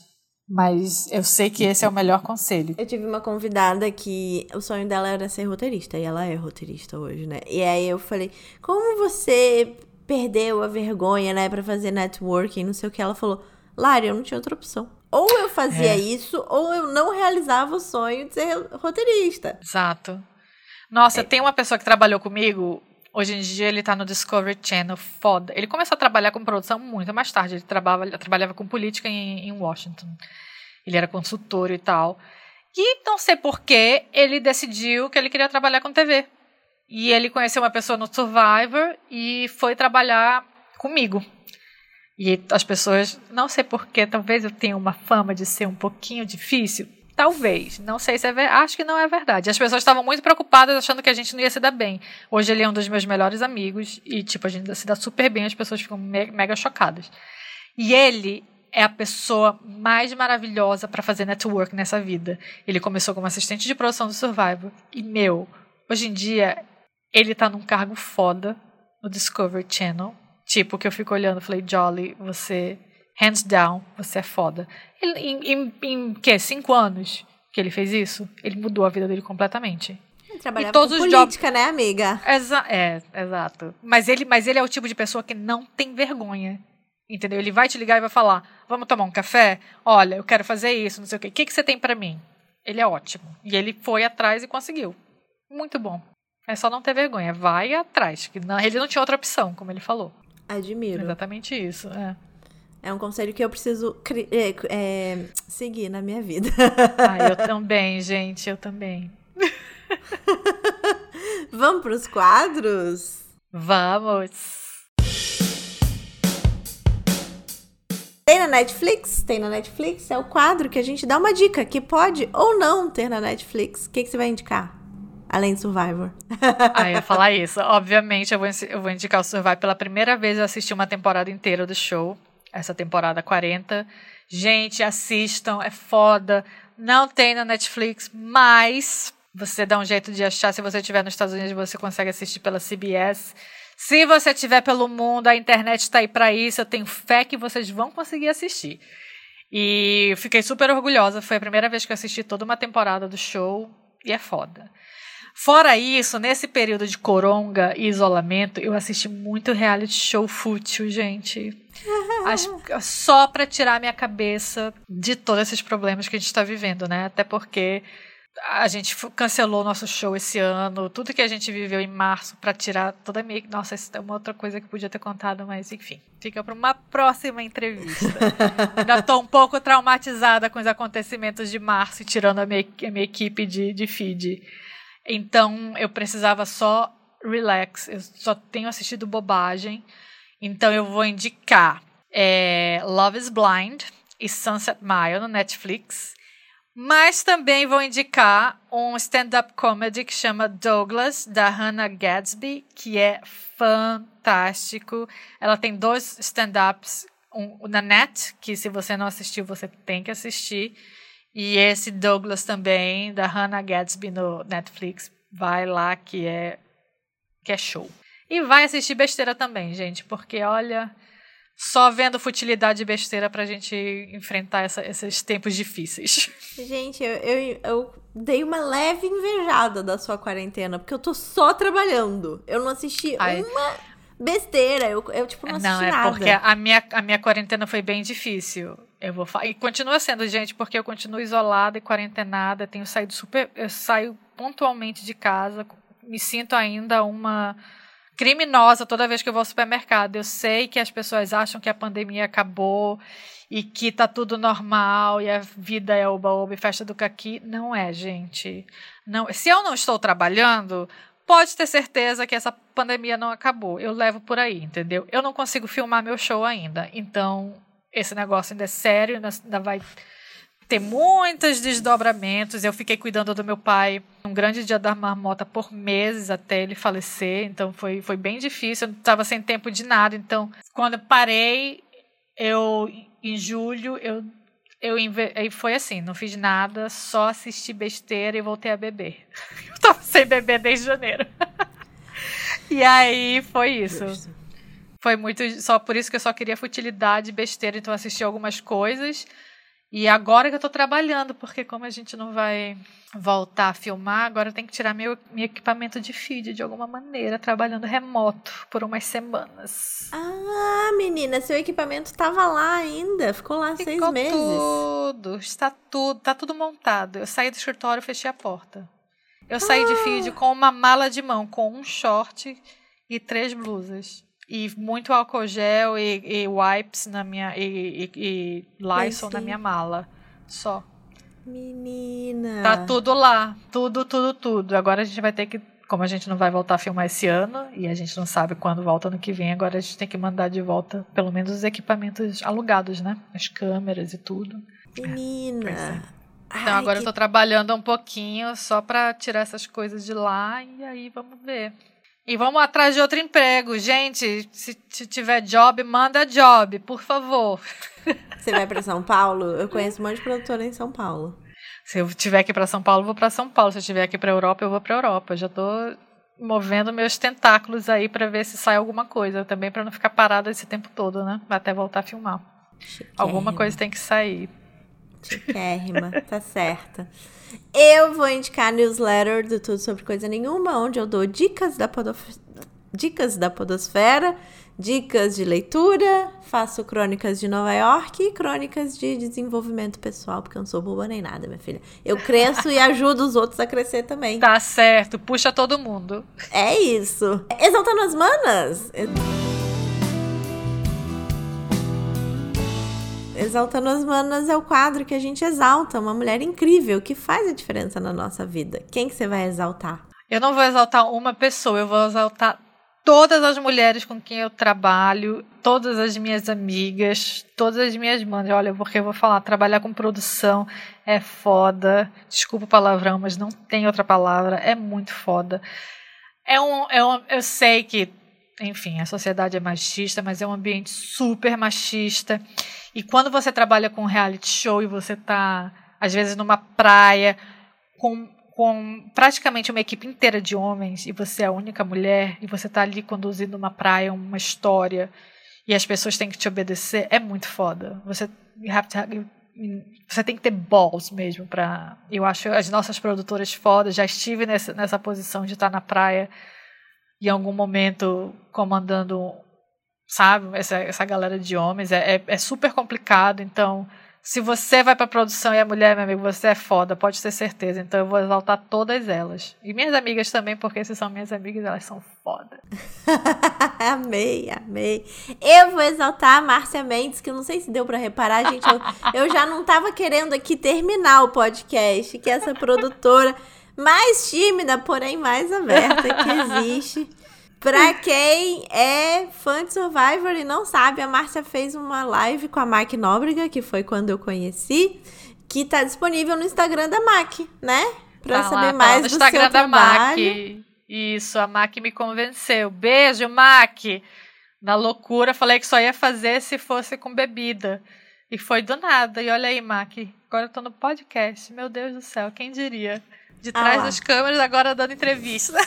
mas eu sei que esse é o melhor conselho. Eu tive uma convidada que o sonho dela era ser roteirista, e ela é roteirista hoje, né? E aí eu falei: como você perdeu a vergonha, né, para fazer networking, não sei o que? Ela falou: Lari, eu não tinha outra opção. Ou eu fazia é. isso, ou eu não realizava o sonho de ser roteirista. Exato. Nossa, é. tem uma pessoa que trabalhou comigo Hoje em dia ele tá no Discovery Channel, foda. Ele começou a trabalhar com produção muito mais tarde. Ele trabalhava, trabalhava com política em, em Washington. Ele era consultor e tal. E não sei porquê, ele decidiu que ele queria trabalhar com TV. E ele conheceu uma pessoa no Survivor e foi trabalhar comigo. E as pessoas, não sei porquê, talvez eu tenha uma fama de ser um pouquinho difícil. Talvez, não sei se é verdade, acho que não é verdade. As pessoas estavam muito preocupadas achando que a gente não ia se dar bem. Hoje ele é um dos meus melhores amigos e, tipo, a gente se dá super bem, as pessoas ficam me mega chocadas. E ele é a pessoa mais maravilhosa para fazer network nessa vida. Ele começou como assistente de produção do Survivor e, meu, hoje em dia ele tá num cargo foda no Discovery Channel. Tipo, que eu fico olhando e falei, Jolly, você, hands down, você é foda. Ele, em, em, em que, cinco anos que ele fez isso, ele mudou a vida dele completamente. Ele trabalhava e todos com os política, jobs... né, amiga? Exa é, exato. Mas ele, mas ele é o tipo de pessoa que não tem vergonha. Entendeu? Ele vai te ligar e vai falar: Vamos tomar um café? Olha, eu quero fazer isso, não sei o quê. O que, que você tem para mim? Ele é ótimo. E ele foi atrás e conseguiu. Muito bom. É só não ter vergonha. Vai atrás. Que não, ele não tinha outra opção, como ele falou. Admiro. Exatamente isso. É. É um conselho que eu preciso é, é, seguir na minha vida. Ah, eu também, gente, eu também. [LAUGHS] Vamos para os quadros? Vamos! Tem na Netflix? Tem na Netflix. É o quadro que a gente dá uma dica que pode ou não ter na Netflix. O que, que você vai indicar? Além de Survivor. [LAUGHS] ah, eu ia falar isso. Obviamente, eu vou, eu vou indicar o Survivor. Pela primeira vez, eu assisti uma temporada inteira do show essa temporada 40. Gente, assistam, é foda. Não tem na Netflix, mas você dá um jeito de achar. Se você estiver nos Estados Unidos, você consegue assistir pela CBS. Se você estiver pelo mundo, a internet está aí para isso. Eu tenho fé que vocês vão conseguir assistir. E fiquei super orgulhosa. Foi a primeira vez que eu assisti toda uma temporada do show. E é foda. Fora isso, nesse período de coronga e isolamento, eu assisti muito reality show fútil, gente. Só para tirar minha cabeça de todos esses problemas que a gente está vivendo, né? Até porque a gente cancelou nosso show esse ano, tudo que a gente viveu em março para tirar toda a minha. Nossa, isso é uma outra coisa que podia ter contado, mas enfim, fica para uma próxima entrevista. [LAUGHS] Ainda estou um pouco traumatizada com os acontecimentos de março, tirando a minha, a minha equipe de, de feed. Então eu precisava só relax. Eu só tenho assistido bobagem. Então eu vou indicar é, Love is Blind e Sunset Mile no Netflix. Mas também vou indicar um stand-up comedy que chama Douglas, da Hannah Gadsby, que é fantástico. Ela tem dois stand-ups, um na net, que se você não assistiu, você tem que assistir. E esse Douglas também, da Hannah Gadsby no Netflix, vai lá que é que é show. E vai assistir besteira também, gente, porque olha, só vendo futilidade e besteira pra gente enfrentar essa, esses tempos difíceis. Gente, eu, eu, eu, dei uma leve invejada da sua quarentena, porque eu tô só trabalhando. Eu não assisti Ai. uma besteira, eu, eu tipo, não assisti não, é nada. Não, é porque a minha, a minha quarentena foi bem difícil. Eu vou E continua sendo, gente, porque eu continuo isolada e quarentenada. Tenho saído super. Eu saio pontualmente de casa. Me sinto ainda uma criminosa toda vez que eu vou ao supermercado. Eu sei que as pessoas acham que a pandemia acabou e que tá tudo normal e a vida é oba-oba e festa do caqui. Não é, gente. Não. Se eu não estou trabalhando, pode ter certeza que essa pandemia não acabou. Eu levo por aí, entendeu? Eu não consigo filmar meu show ainda. Então, esse negócio ainda é sério, ainda vai ter muitos desdobramentos. Eu fiquei cuidando do meu pai um grande dia da marmota por meses até ele falecer, então foi, foi bem difícil. Eu estava sem tempo de nada. Então, quando eu parei, eu em julho eu eu e foi assim, não fiz nada, só assisti besteira e voltei a beber. [LAUGHS] Eu tava sem beber desde janeiro. [LAUGHS] e aí foi isso. Foi muito. Só por isso que eu só queria futilidade, besteira, então assisti algumas coisas. E agora que eu tô trabalhando, porque como a gente não vai voltar a filmar, agora eu tenho que tirar meu, meu equipamento de feed de alguma maneira, trabalhando remoto por umas semanas. Ah, menina, seu equipamento tava lá ainda, ficou lá ficou seis meses. Tudo, está tudo, tá tudo montado. Eu saí do escritório e fechei a porta. Eu saí ah. de feed com uma mala de mão, com um short e três blusas e muito álcool gel e, e wipes na minha e, e, e Lysol na minha mala. Só. Menina. Tá tudo lá. Tudo, tudo, tudo. Agora a gente vai ter que. Como a gente não vai voltar a filmar esse ano e a gente não sabe quando volta ano que vem, agora a gente tem que mandar de volta pelo menos os equipamentos alugados, né? As câmeras e tudo. Menina. É. Então Ai, agora que... eu tô trabalhando um pouquinho só pra tirar essas coisas de lá e aí vamos ver. E vamos atrás de outro emprego. Gente, se, tiver job, manda job, por favor. Você vai para São Paulo? Eu conheço um monte de produtora em São Paulo. Se eu tiver aqui para São Paulo, vou para São Paulo. Se eu estiver aqui para Europa, eu vou para Europa. Eu já tô movendo meus tentáculos aí para ver se sai alguma coisa, também para não ficar parada esse tempo todo, né? Até voltar a filmar. Chiquérrima. Alguma coisa tem que sair. Chiquérrima, tá certa. Eu vou indicar a newsletter do Tudo Sobre Coisa Nenhuma, onde eu dou dicas da, podof... dicas da podosfera, dicas de leitura, faço crônicas de Nova York e crônicas de desenvolvimento pessoal, porque eu não sou boba nem nada, minha filha. Eu cresço e ajudo os outros a crescer também. Tá certo, puxa todo mundo. É isso. Exaltando as manas. Eu... Exaltando as Manas é o quadro que a gente exalta uma mulher incrível que faz a diferença na nossa vida. Quem que você vai exaltar? Eu não vou exaltar uma pessoa, eu vou exaltar todas as mulheres com quem eu trabalho, todas as minhas amigas, todas as minhas mães. Olha, porque eu vou falar, trabalhar com produção é foda. Desculpa o palavrão, mas não tem outra palavra. É muito foda. É um, é um, eu sei que, enfim, a sociedade é machista, mas é um ambiente super machista. E quando você trabalha com reality show e você está, às vezes, numa praia com, com praticamente uma equipe inteira de homens e você é a única mulher e você está ali conduzindo uma praia, uma história e as pessoas têm que te obedecer, é muito foda. Você você tem que ter balls mesmo para. Eu acho as nossas produtoras fodas. Já estive nessa, nessa posição de estar na praia em algum momento comandando sabe? Essa, essa galera de homens é, é, é super complicado. Então, se você vai pra produção e é mulher, meu amigo, você é foda, pode ter certeza. Então eu vou exaltar todas elas. E minhas amigas também, porque se são minhas amigas, elas são foda. [LAUGHS] amei, amei. Eu vou exaltar a Márcia Mendes, que eu não sei se deu para reparar, gente. Eu, eu já não tava querendo aqui terminar o podcast, que é essa produtora mais tímida, porém mais aberta que existe. Pra [LAUGHS] quem é fã de Survivor e não sabe, a Márcia fez uma live com a Mac Nóbrega, que foi quando eu conheci, que tá disponível no Instagram da Mac, né? Pra tá saber lá, tá mais tá do Instagram seu da trabalho. Mac. Isso, a Mac me convenceu. Beijo, Mac! Na loucura, falei que só ia fazer se fosse com bebida. E foi do nada. E olha aí, Mac, agora eu tô no podcast. Meu Deus do céu, quem diria? De ah trás ah das câmeras, agora dando entrevista.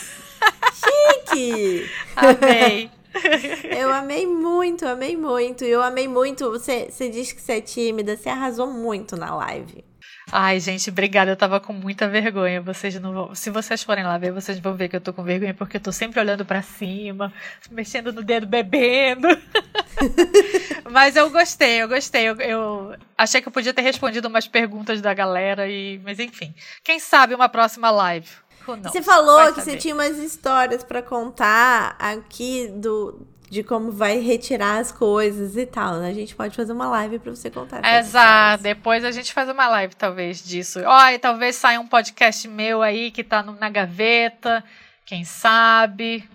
Chique! [LAUGHS] Amei. Eu amei muito, amei muito. Eu amei muito. Você, você diz que você é tímida, você arrasou muito na live. Ai, gente, obrigada. Eu tava com muita vergonha. Vocês não vão. Se vocês forem lá ver, vocês vão ver que eu tô com vergonha, porque eu tô sempre olhando para cima, mexendo no dedo, bebendo. [LAUGHS] Mas eu gostei, eu gostei. Eu, eu, achei que eu podia ter respondido umas perguntas da galera, e mas enfim. Quem sabe uma próxima live. Você falou que você tinha umas histórias para contar aqui do de como vai retirar as coisas e tal. Né? A gente pode fazer uma live para você contar. Exato. Depois a gente faz uma live talvez disso. Ó, e talvez saia um podcast meu aí que tá na gaveta. Quem sabe?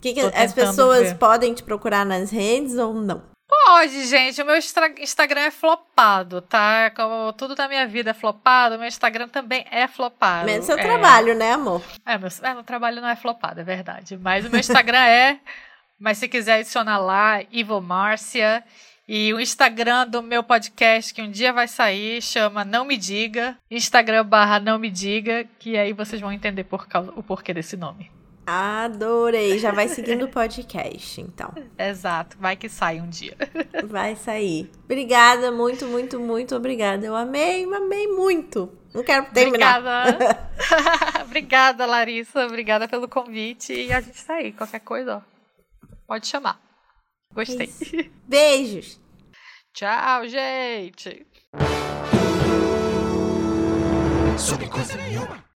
Que que as pessoas ver. podem te procurar nas redes ou não? Pode, gente. O meu Instagram é flopado, tá? Como tudo na minha vida é flopado, o meu Instagram também é flopado. Menos seu é... trabalho, né, amor? É meu, é, meu trabalho não é flopado, é verdade. Mas o meu Instagram é. Mas se quiser adicionar lá, Ivo Márcia. E o Instagram do meu podcast, que um dia vai sair, chama Não Me Diga. Instagram barra Não Me Diga, que aí vocês vão entender por causa, o porquê desse nome. Adorei. Já vai [LAUGHS] seguindo o podcast, então. Exato. Vai que sai um dia. [LAUGHS] Vai sair. Obrigada, muito, muito, muito obrigada. Eu amei, amei muito. Não quero terminar. Obrigada. [LAUGHS] obrigada, Larissa. Obrigada pelo convite. E a gente tá aí. Qualquer coisa, ó. Pode chamar. Gostei. Isso. [LAUGHS] Beijos. Tchau, gente. Sobre coisa nenhuma.